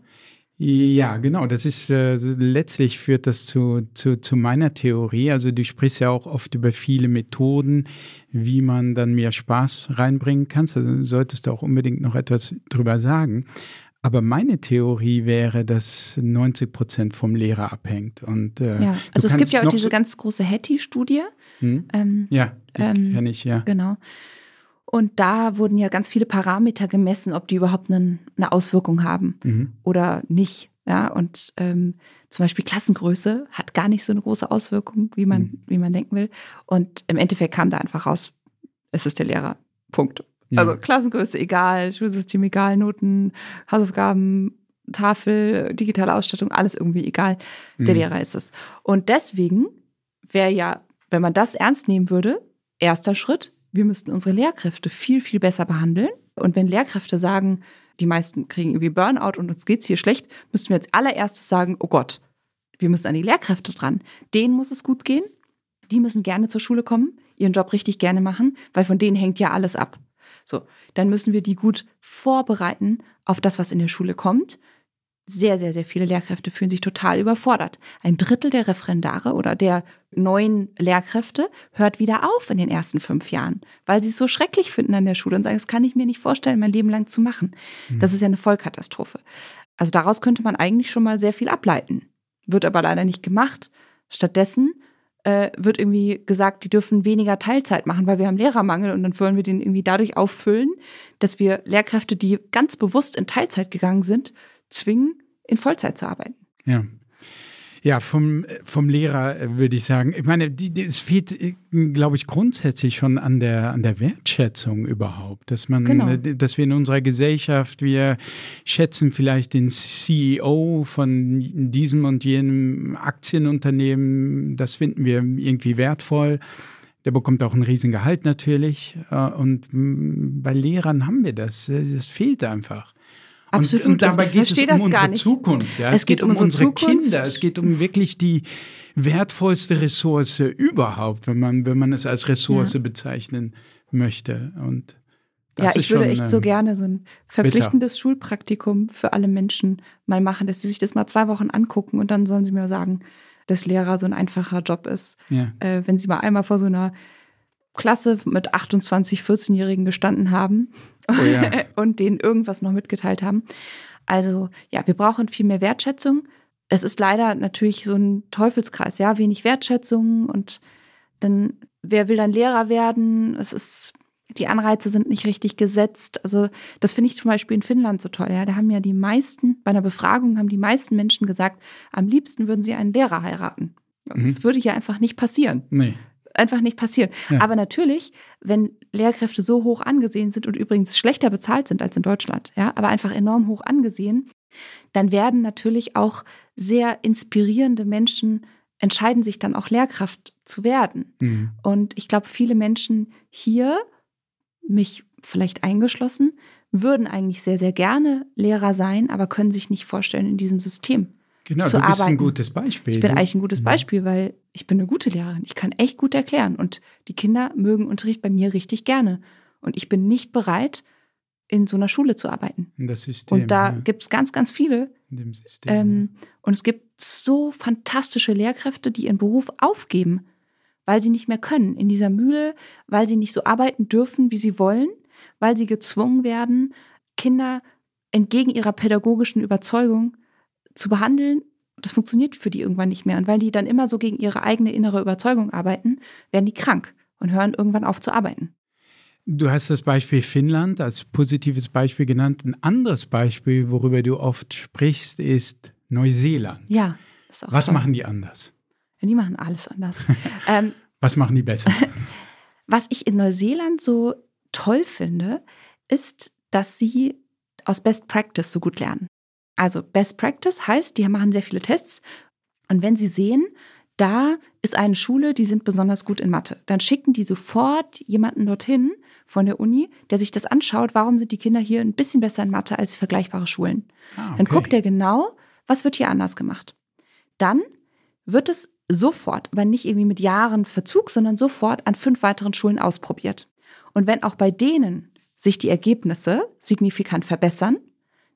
Ja, genau. Das ist äh, letztlich führt das zu, zu, zu meiner Theorie. Also du sprichst ja auch oft über viele Methoden, wie man dann mehr Spaß reinbringen kann. Also solltest du auch unbedingt noch etwas drüber sagen. Aber meine Theorie wäre, dass 90 Prozent vom Lehrer abhängt. Und, äh, ja, also es gibt ja auch diese so ganz große Hattie-Studie. Hm? Ähm, ja, ähm, kenne ich, ja. Genau. Und da wurden ja ganz viele Parameter gemessen, ob die überhaupt einen, eine Auswirkung haben mhm. oder nicht. Ja, und ähm, zum Beispiel Klassengröße hat gar nicht so eine große Auswirkung, wie man, mhm. wie man denken will. Und im Endeffekt kam da einfach raus, es ist der Lehrer. Punkt. Also Klassengröße egal, Schulsystem egal, Noten, Hausaufgaben, Tafel, digitale Ausstattung, alles irgendwie egal. Der mhm. Lehrer ist es. Und deswegen wäre ja, wenn man das ernst nehmen würde, erster Schritt, wir müssten unsere Lehrkräfte viel, viel besser behandeln. Und wenn Lehrkräfte sagen, die meisten kriegen irgendwie Burnout und uns geht's hier schlecht, müssten wir als allererstes sagen, oh Gott, wir müssen an die Lehrkräfte dran. Denen muss es gut gehen. Die müssen gerne zur Schule kommen, ihren Job richtig gerne machen, weil von denen hängt ja alles ab. So, dann müssen wir die gut vorbereiten auf das, was in der Schule kommt. Sehr, sehr, sehr viele Lehrkräfte fühlen sich total überfordert. Ein Drittel der Referendare oder der neuen Lehrkräfte hört wieder auf in den ersten fünf Jahren, weil sie es so schrecklich finden an der Schule und sagen, das kann ich mir nicht vorstellen, mein Leben lang zu machen. Mhm. Das ist ja eine Vollkatastrophe. Also daraus könnte man eigentlich schon mal sehr viel ableiten. Wird aber leider nicht gemacht. Stattdessen äh, wird irgendwie gesagt, die dürfen weniger Teilzeit machen, weil wir haben Lehrermangel und dann wollen wir den irgendwie dadurch auffüllen, dass wir Lehrkräfte, die ganz bewusst in Teilzeit gegangen sind, zwingen, in Vollzeit zu arbeiten. Ja. Ja, vom, vom Lehrer äh, würde ich sagen. Ich meine, die, die, es fehlt, äh, glaube ich, grundsätzlich schon an der, an der Wertschätzung überhaupt. Dass man, genau. Äh, dass wir in unserer Gesellschaft, wir schätzen vielleicht den CEO von diesem und jenem Aktienunternehmen, das finden wir irgendwie wertvoll. Der bekommt auch ein Riesengehalt natürlich. Und mm, bei Lehrern haben wir das. Das fehlt einfach. Absolut. Und, und dabei geht es um unsere Zukunft. Ja? Es, es geht, geht um, um unsere Zukunft. Kinder. Es geht um wirklich die wertvollste Ressource überhaupt, wenn man, wenn man es als Ressource ja. bezeichnen möchte. Und ja, ich würde echt so ähm, gerne so ein verpflichtendes bitter. Schulpraktikum für alle Menschen mal machen, dass sie sich das mal zwei Wochen angucken und dann sollen sie mir sagen, dass Lehrer so ein einfacher Job ist. Ja. Äh, wenn sie mal einmal vor so einer Klasse mit 28, 14-Jährigen gestanden haben oh ja. und denen irgendwas noch mitgeteilt haben. Also ja, wir brauchen viel mehr Wertschätzung. Es ist leider natürlich so ein Teufelskreis, ja, wenig Wertschätzung und dann, wer will dann Lehrer werden? Es ist, die Anreize sind nicht richtig gesetzt. Also das finde ich zum Beispiel in Finnland so toll. Ja, da haben ja die meisten, bei einer Befragung haben die meisten Menschen gesagt, am liebsten würden sie einen Lehrer heiraten. Mhm. Das würde ja einfach nicht passieren. Nee einfach nicht passieren. Ja. Aber natürlich, wenn Lehrkräfte so hoch angesehen sind und übrigens schlechter bezahlt sind als in Deutschland, ja, aber einfach enorm hoch angesehen, dann werden natürlich auch sehr inspirierende Menschen entscheiden sich dann auch Lehrkraft zu werden. Mhm. Und ich glaube, viele Menschen hier, mich vielleicht eingeschlossen, würden eigentlich sehr, sehr gerne Lehrer sein, aber können sich nicht vorstellen, in diesem System Genau, zu du bist arbeiten. ein gutes Beispiel. Ich bin eigentlich ein gutes mhm. Beispiel, weil ich bin eine gute Lehrerin. Ich kann echt gut erklären und die Kinder mögen Unterricht bei mir richtig gerne. Und ich bin nicht bereit, in so einer Schule zu arbeiten. Das System. Und da ja. gibt es ganz, ganz viele. In dem System. Ähm, ja. Und es gibt so fantastische Lehrkräfte, die ihren Beruf aufgeben, weil sie nicht mehr können in dieser Mühle, weil sie nicht so arbeiten dürfen, wie sie wollen, weil sie gezwungen werden, Kinder entgegen ihrer pädagogischen Überzeugung zu behandeln, das funktioniert für die irgendwann nicht mehr. Und weil die dann immer so gegen ihre eigene innere Überzeugung arbeiten, werden die krank und hören irgendwann auf zu arbeiten. Du hast das Beispiel Finnland als positives Beispiel genannt. Ein anderes Beispiel, worüber du oft sprichst, ist Neuseeland. Ja. Das ist auch Was toll. machen die anders? Ja, die machen alles anders. ähm, Was machen die besser? Was ich in Neuseeland so toll finde, ist, dass sie aus Best Practice so gut lernen. Also Best Practice heißt, die machen sehr viele Tests und wenn sie sehen, da ist eine Schule, die sind besonders gut in Mathe, dann schicken die sofort jemanden dorthin von der Uni, der sich das anschaut, warum sind die Kinder hier ein bisschen besser in Mathe als vergleichbare Schulen. Ah, okay. Dann guckt er genau, was wird hier anders gemacht. Dann wird es sofort, aber nicht irgendwie mit Jahren Verzug, sondern sofort an fünf weiteren Schulen ausprobiert. Und wenn auch bei denen sich die Ergebnisse signifikant verbessern,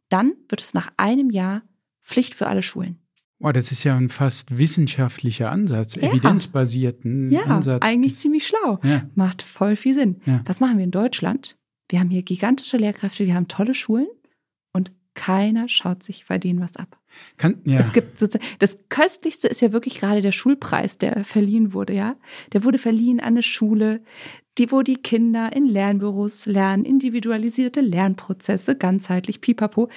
dann wird es nach einem Jahr Pflicht für alle Schulen. Wow, das ist ja ein fast wissenschaftlicher Ansatz, ja. evidenzbasierten ja, Ansatz. Eigentlich ziemlich schlau. Ja. Macht voll viel Sinn. Ja. Was machen wir in Deutschland? Wir haben hier gigantische Lehrkräfte, wir haben tolle Schulen keiner schaut sich bei denen was ab. Kann, ja. Es gibt sozusagen, das köstlichste ist ja wirklich gerade der Schulpreis, der verliehen wurde, ja. Der wurde verliehen an eine Schule, die, wo die Kinder in Lernbüros lernen, individualisierte Lernprozesse, ganzheitlich, pipapo.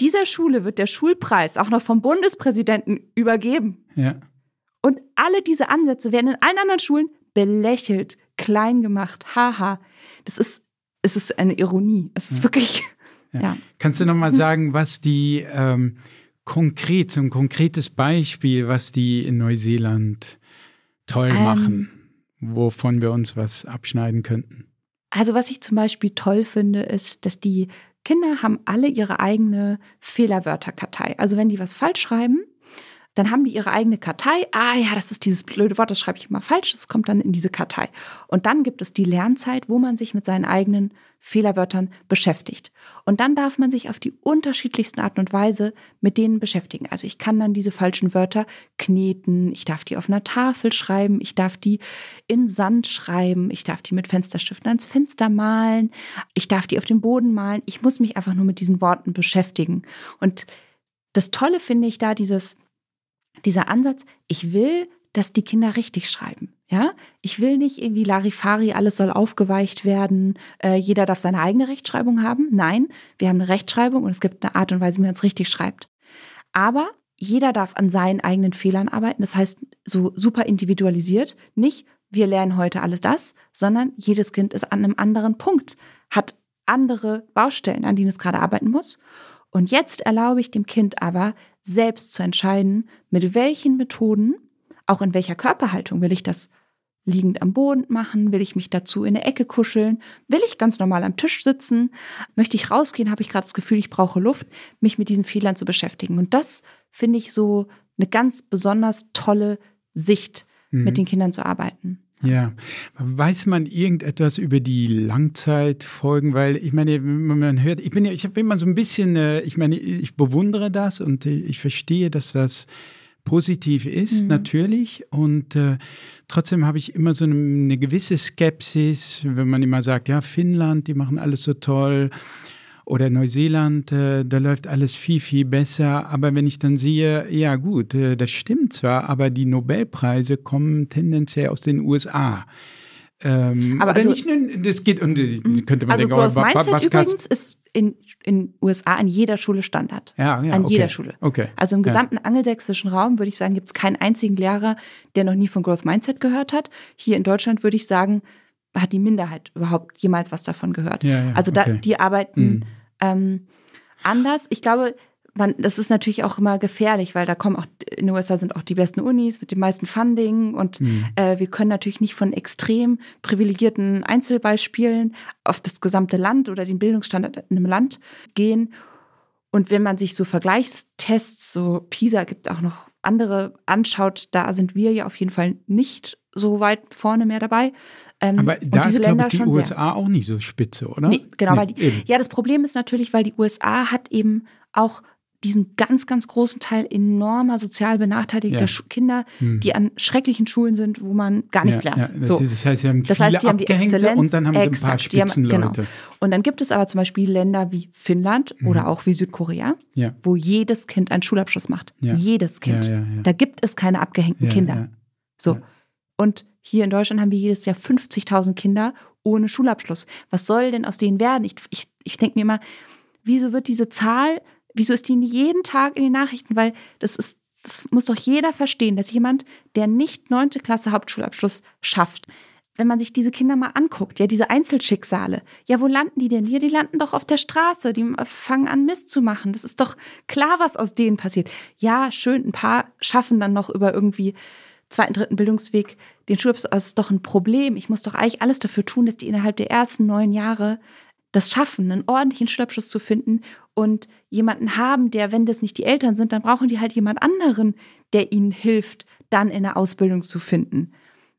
Dieser Schule wird der Schulpreis auch noch vom Bundespräsidenten übergeben. Ja. Und alle diese Ansätze werden in allen anderen Schulen belächelt, klein gemacht. Haha. Das ist, es ist eine Ironie. Es ist ja. wirklich. Ja. ja. Kannst du nochmal sagen, was die ähm, konkret, so ein konkretes Beispiel, was die in Neuseeland toll ähm, machen? wovon wir uns was abschneiden könnten? Also was ich zum Beispiel toll finde, ist, dass die Kinder haben alle ihre eigene Fehlerwörterkartei. Also wenn die was falsch schreiben, dann haben die ihre eigene Kartei. Ah ja, das ist dieses blöde Wort, das schreibe ich immer falsch, das kommt dann in diese Kartei. Und dann gibt es die Lernzeit, wo man sich mit seinen eigenen Fehlerwörtern beschäftigt. Und dann darf man sich auf die unterschiedlichsten Arten und Weise mit denen beschäftigen. Also ich kann dann diese falschen Wörter kneten, ich darf die auf einer Tafel schreiben, ich darf die in Sand schreiben, ich darf die mit Fensterstiften ans Fenster malen, ich darf die auf den Boden malen. Ich muss mich einfach nur mit diesen Worten beschäftigen. Und das Tolle finde ich da, dieses dieser Ansatz, ich will, dass die Kinder richtig schreiben. Ja, ich will nicht irgendwie Larifari, alles soll aufgeweicht werden, äh, jeder darf seine eigene Rechtschreibung haben. Nein, wir haben eine Rechtschreibung und es gibt eine Art und Weise, wie man es richtig schreibt. Aber jeder darf an seinen eigenen Fehlern arbeiten. Das heißt, so super individualisiert. Nicht, wir lernen heute alles das, sondern jedes Kind ist an einem anderen Punkt, hat andere Baustellen, an denen es gerade arbeiten muss. Und jetzt erlaube ich dem Kind aber, selbst zu entscheiden, mit welchen Methoden, auch in welcher Körperhaltung will ich das liegend am Boden machen, will ich mich dazu in eine Ecke kuscheln, will ich ganz normal am Tisch sitzen, möchte ich rausgehen, habe ich gerade das Gefühl, ich brauche Luft, mich mit diesen Fehlern zu beschäftigen. Und das finde ich so eine ganz besonders tolle Sicht, mhm. mit den Kindern zu arbeiten. Ja, weiß man irgendetwas über die Langzeitfolgen? Weil ich meine, man hört, ich bin ja, ich habe immer so ein bisschen, äh, ich meine, ich bewundere das und ich verstehe, dass das positiv ist, mhm. natürlich. Und äh, trotzdem habe ich immer so eine, eine, gewisse Skepsis, wenn man immer sagt, ja, Finnland, die machen alles so toll oder Neuseeland, äh, da läuft alles viel, viel besser. Aber wenn ich dann sehe, ja gut, äh, das stimmt zwar, aber die Nobelpreise kommen tendenziell aus den USA. Ähm, aber also, nicht nur, das geht, und mhm. könnte man also denken, Growth Mindset was übrigens ist in in USA an jeder Schule Standard. Ja, ja, an okay. jeder Schule. Okay. Also im gesamten ja. angelsächsischen Raum würde ich sagen, gibt es keinen einzigen Lehrer, der noch nie von Growth Mindset gehört hat. Hier in Deutschland würde ich sagen, hat die Minderheit überhaupt jemals was davon gehört. Ja, ja, also da, okay. die arbeiten mhm. ähm, anders. Ich glaube, man, das ist natürlich auch immer gefährlich, weil da kommen auch, in den USA sind auch die besten Unis mit dem meisten Funding und mhm. äh, wir können natürlich nicht von extrem privilegierten Einzelbeispielen auf das gesamte Land oder den Bildungsstandard in einem Land gehen. Und wenn man sich so Vergleichstests, so PISA gibt auch noch andere anschaut, da sind wir ja auf jeden Fall nicht so weit vorne mehr dabei. Ähm, Aber da ist, glaube ich, die USA sehr. auch nicht so spitze, oder? Nee, genau. Nee, weil die, ja, das Problem ist natürlich, weil die USA hat eben auch diesen ganz, ganz großen Teil enormer sozial benachteiligter ja. Kinder, hm. die an schrecklichen Schulen sind, wo man gar nichts ja, lernt. Ja, so. Das heißt, sie haben das heißt, die haben die Exzellenz und dann haben exakt, sie ein paar Spitzenleute. Genau. Und dann gibt es aber zum Beispiel Länder wie Finnland mhm. oder auch wie Südkorea, wo jedes Kind einen Schulabschluss macht. Jedes Kind. Da gibt es keine abgehängten Kinder. So. Und hier in Deutschland haben wir jedes Jahr 50.000 Kinder ohne Schulabschluss. Was soll denn aus denen werden? Ich, ich, ich denke mir immer, wieso wird diese Zahl Wieso ist die jeden Tag in den Nachrichten? Weil das ist, das muss doch jeder verstehen, dass jemand, der nicht neunte Klasse Hauptschulabschluss schafft, wenn man sich diese Kinder mal anguckt, ja, diese Einzelschicksale, ja, wo landen die denn? Ja, die landen doch auf der Straße, die fangen an Mist zu machen. Das ist doch klar, was aus denen passiert. Ja, schön, ein paar schaffen dann noch über irgendwie zweiten, dritten Bildungsweg den Schulabschluss. Das ist doch ein Problem. Ich muss doch eigentlich alles dafür tun, dass die innerhalb der ersten neun Jahre das schaffen, einen ordentlichen Schulabschluss zu finden und jemanden haben, der, wenn das nicht die Eltern sind, dann brauchen die halt jemand anderen, der ihnen hilft, dann in der Ausbildung zu finden.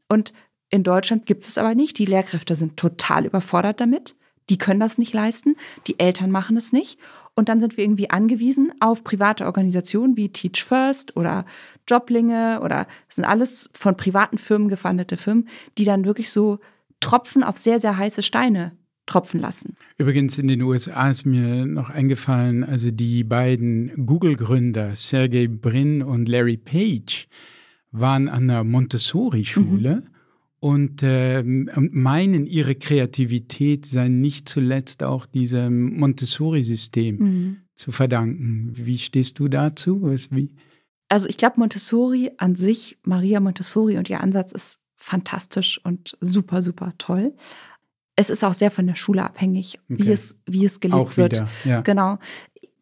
Und in Deutschland gibt es aber nicht. Die Lehrkräfte sind total überfordert damit. Die können das nicht leisten. Die Eltern machen es nicht. Und dann sind wir irgendwie angewiesen auf private Organisationen wie Teach First oder Joblinge oder das sind alles von privaten Firmen gefundete Firmen, die dann wirklich so Tropfen auf sehr, sehr heiße Steine tropfen lassen. Übrigens in den USA ist mir noch eingefallen, also die beiden Google-Gründer Sergey Brin und Larry Page waren an der Montessori-Schule. Mhm. Und, äh, meinen, ihre Kreativität sei nicht zuletzt auch diesem Montessori-System mhm. zu verdanken. Wie stehst du dazu? Was, wie? Also ich glaube, Montessori an sich, Maria Montessori und ihr Ansatz ist fantastisch und super, super toll es ist auch sehr von der Schule abhängig, okay. wie, es, wie es gelebt auch wird. Wieder, ja. Genau.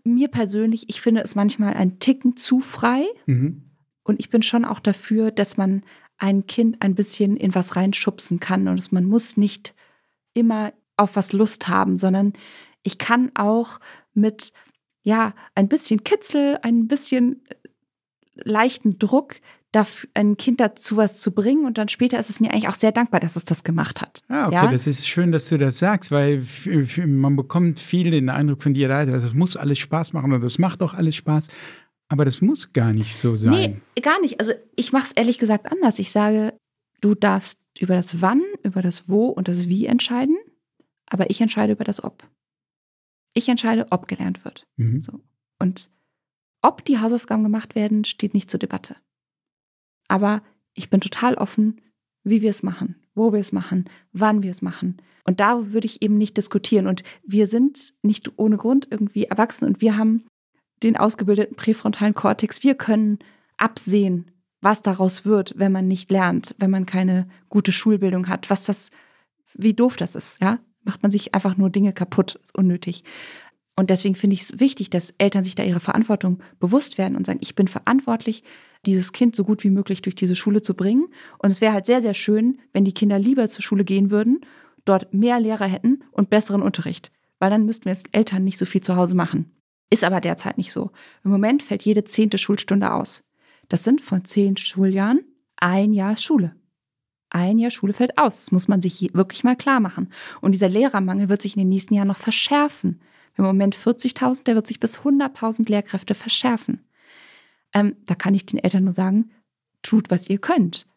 Mir persönlich, ich finde es manchmal ein Ticken zu frei. Mhm. Und ich bin schon auch dafür, dass man ein Kind ein bisschen in was reinschubsen kann. Und man muss nicht immer auf was Lust haben, sondern ich kann auch mit, ja, ein bisschen Kitzel, ein bisschen leichten Druck dafür, ein Kind dazu was zu bringen. Und dann später ist es mir eigentlich auch sehr dankbar, dass es das gemacht hat. Ah, okay, ja? das ist schön, dass du das sagst, weil man bekommt viel den Eindruck von dir, das muss alles Spaß machen und das macht doch alles Spaß. Aber das muss gar nicht so sein. Nee, gar nicht. Also ich mache es ehrlich gesagt anders. Ich sage, du darfst über das Wann, über das Wo und das Wie entscheiden, aber ich entscheide über das Ob. Ich entscheide, ob gelernt wird. Mhm. So. Und ob die Hausaufgaben gemacht werden, steht nicht zur Debatte. Aber ich bin total offen, wie wir es machen, wo wir es machen, wann wir es machen. Und da würde ich eben nicht diskutieren. Und wir sind nicht ohne Grund irgendwie erwachsen und wir haben den ausgebildeten präfrontalen Kortex. Wir können absehen, was daraus wird, wenn man nicht lernt, wenn man keine gute Schulbildung hat, was das, wie doof das ist, ja? Macht man sich einfach nur Dinge kaputt, ist unnötig. Und deswegen finde ich es wichtig, dass Eltern sich da ihrer Verantwortung bewusst werden und sagen, ich bin verantwortlich, dieses Kind so gut wie möglich durch diese Schule zu bringen. Und es wäre halt sehr, sehr schön, wenn die Kinder lieber zur Schule gehen würden, dort mehr Lehrer hätten und besseren Unterricht. Weil dann müssten wir als Eltern nicht so viel zu Hause machen. Ist aber derzeit nicht so. Im Moment fällt jede zehnte Schulstunde aus. Das sind von zehn Schuljahren ein Jahr Schule. Ein Jahr Schule fällt aus. Das muss man sich wirklich mal klar machen. Und dieser Lehrermangel wird sich in den nächsten Jahren noch verschärfen. Im Moment 40.000, der wird sich bis 100.000 Lehrkräfte verschärfen. Ähm, da kann ich den Eltern nur sagen, tut, was ihr könnt.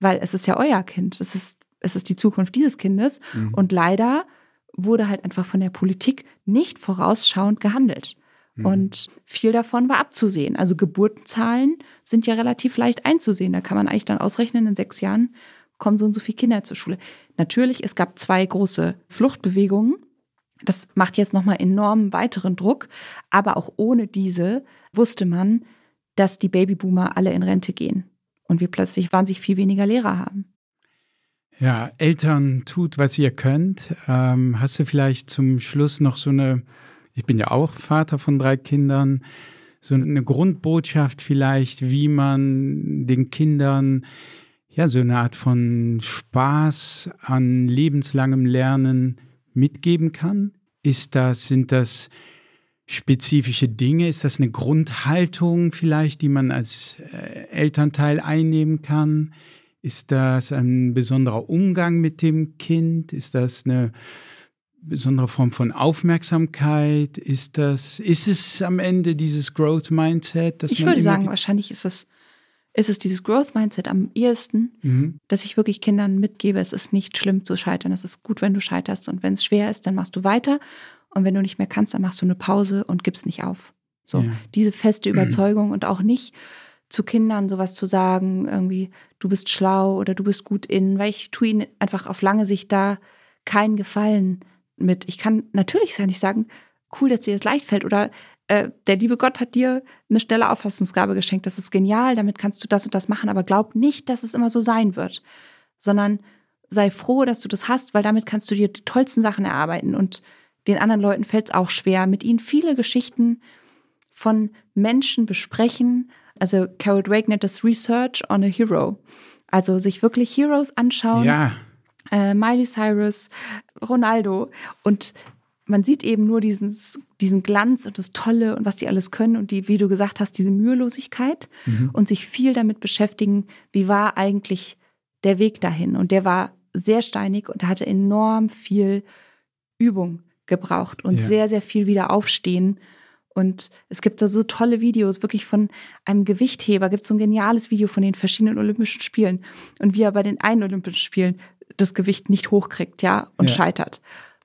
Weil es ist ja euer Kind. Es ist, es ist die Zukunft dieses Kindes. Mhm. Und leider wurde halt einfach von der Politik nicht vorausschauend gehandelt. Mhm. Und viel davon war abzusehen. Also Geburtenzahlen sind ja relativ leicht einzusehen. Da kann man eigentlich dann ausrechnen, in sechs Jahren kommen so und so viele Kinder zur Schule. Natürlich, es gab zwei große Fluchtbewegungen. Das macht jetzt nochmal enormen weiteren Druck. Aber auch ohne diese wusste man, dass die Babyboomer alle in Rente gehen und wir plötzlich wahnsinnig viel weniger Lehrer haben. Ja, Eltern, tut, was ihr könnt. Ähm, hast du vielleicht zum Schluss noch so eine, ich bin ja auch Vater von drei Kindern, so eine Grundbotschaft vielleicht, wie man den Kindern ja so eine Art von Spaß an lebenslangem Lernen mitgeben kann? Ist das, sind das spezifische Dinge? Ist das eine Grundhaltung vielleicht, die man als äh, Elternteil einnehmen kann? Ist das ein besonderer Umgang mit dem Kind? Ist das eine besondere Form von Aufmerksamkeit? Ist das, ist es am Ende dieses Growth Mindset? ich würde sagen, wahrscheinlich ist es, ist es dieses Growth Mindset am ehesten, mhm. dass ich wirklich Kindern mitgebe, es ist nicht schlimm zu scheitern, es ist gut, wenn du scheiterst und wenn es schwer ist, dann machst du weiter und wenn du nicht mehr kannst, dann machst du eine Pause und gibst nicht auf. So, ja. diese feste Überzeugung und auch nicht zu Kindern sowas zu sagen, irgendwie, du bist schlau oder du bist gut in, weil ich tue ihnen einfach auf lange Sicht da keinen Gefallen mit. Ich kann natürlich nicht sagen, cool, dass dir das leicht fällt oder äh, der liebe Gott hat dir eine schnelle Auffassungsgabe geschenkt, das ist genial, damit kannst du das und das machen, aber glaub nicht, dass es immer so sein wird, sondern sei froh, dass du das hast, weil damit kannst du dir die tollsten Sachen erarbeiten und den anderen Leuten fällt es auch schwer, mit ihnen viele Geschichten von Menschen besprechen. Also Carol Drake nennt das Research on a Hero. Also sich wirklich Heroes anschauen. Ja. Äh, Miley Cyrus, Ronaldo. Und man sieht eben nur diesen, diesen Glanz und das Tolle und was die alles können und die, wie du gesagt hast, diese Mühelosigkeit mhm. und sich viel damit beschäftigen, wie war eigentlich der Weg dahin. Und der war sehr steinig und hatte enorm viel Übung gebraucht und ja. sehr, sehr viel wieder aufstehen. Und es gibt da so tolle Videos, wirklich von einem Gewichtheber, gibt es so ein geniales Video von den verschiedenen Olympischen Spielen und wie er bei den einen Olympischen Spielen das Gewicht nicht hochkriegt, ja, und ja. scheitert.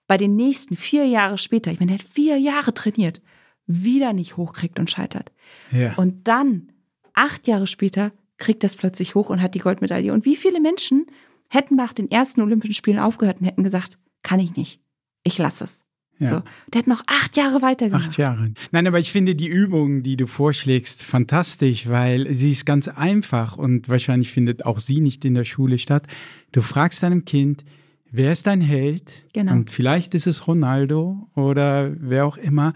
Bei den nächsten vier Jahre später, ich meine, er hat vier Jahre trainiert, wieder nicht hochkriegt und scheitert. Ja. Und dann, acht Jahre später, kriegt das plötzlich hoch und hat die Goldmedaille. Und wie viele Menschen hätten nach den ersten Olympischen Spielen aufgehört und hätten gesagt, kann ich nicht, ich lasse es. Ja. So. Der hat noch acht Jahre weitergemacht. Acht Jahre. Nein, aber ich finde die Übung, die du vorschlägst, fantastisch, weil sie ist ganz einfach und wahrscheinlich findet auch sie nicht in der Schule statt. Du fragst deinem Kind, wer ist dein Held? Genau. Und vielleicht ist es Ronaldo oder wer auch immer.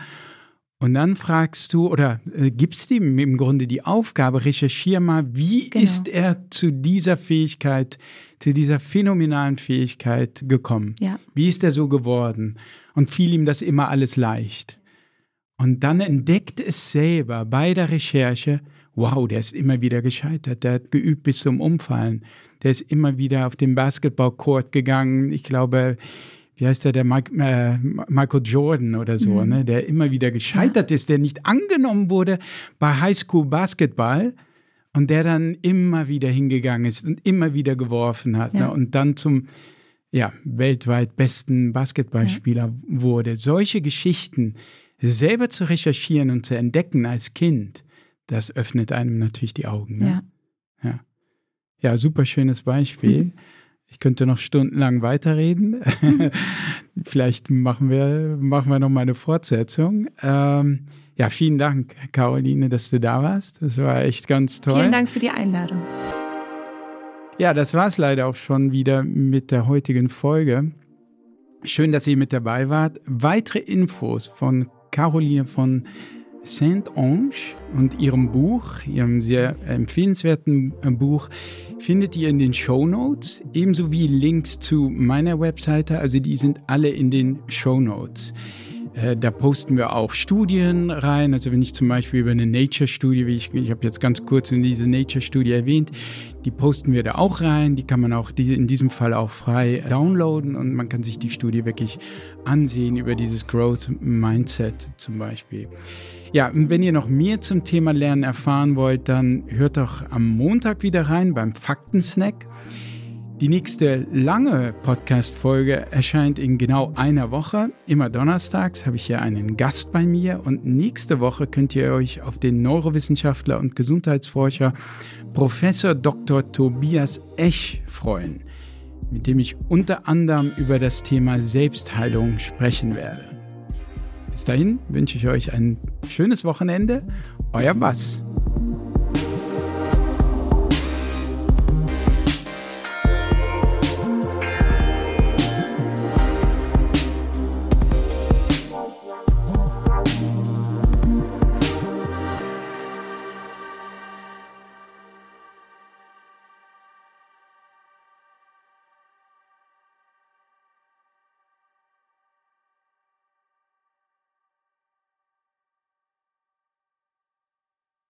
Und dann fragst du oder äh, gibst ihm im Grunde die Aufgabe, recherchier mal, wie genau. ist er zu dieser Fähigkeit, zu dieser phänomenalen Fähigkeit gekommen? Ja. Wie ist er so geworden? Und fiel ihm das immer alles leicht? Und dann entdeckt es selber bei der Recherche, wow, der ist immer wieder gescheitert, der hat geübt bis zum Umfallen, der ist immer wieder auf den Basketballcourt gegangen. Ich glaube, wie heißt der, der Mike, äh, Michael Jordan oder so, mhm. ne, der immer wieder gescheitert ja. ist, der nicht angenommen wurde bei Highschool Basketball und der dann immer wieder hingegangen ist und immer wieder geworfen hat ne, ja. ne, und dann zum ja, weltweit besten Basketballspieler ja. wurde. Solche Geschichten selber zu recherchieren und zu entdecken als Kind, das öffnet einem natürlich die Augen. Ne? Ja. ja. Ja, super schönes Beispiel. Mhm. Ich könnte noch stundenlang weiterreden. Vielleicht machen wir, machen wir noch mal eine Fortsetzung. Ähm, ja, vielen Dank, Caroline, dass du da warst. Das war echt ganz toll. Vielen Dank für die Einladung. Ja, das war es leider auch schon wieder mit der heutigen Folge. Schön, dass ihr mit dabei wart. Weitere Infos von Caroline von Saint-Ange und ihrem Buch, ihrem sehr empfehlenswerten äh, Buch, findet ihr in den Show Notes, ebenso wie Links zu meiner Webseite. Also die sind alle in den Show Notes. Äh, da posten wir auch Studien rein. Also wenn ich zum Beispiel über eine Nature-Studie, wie ich, ich habe jetzt ganz kurz in diese Nature-Studie erwähnt, die posten wir da auch rein. Die kann man auch in diesem Fall auch frei downloaden und man kann sich die Studie wirklich ansehen über dieses Growth Mindset zum Beispiel. Ja, und wenn ihr noch mehr zum Thema Lernen erfahren wollt, dann hört doch am Montag wieder rein beim Faktensnack. Die nächste lange Podcast-Folge erscheint in genau einer Woche. Immer donnerstags habe ich hier einen Gast bei mir und nächste Woche könnt ihr euch auf den Neurowissenschaftler und Gesundheitsforscher Professor Dr. Tobias Ech freuen, mit dem ich unter anderem über das Thema Selbstheilung sprechen werde. Bis dahin wünsche ich euch ein schönes Wochenende. Euer Bass.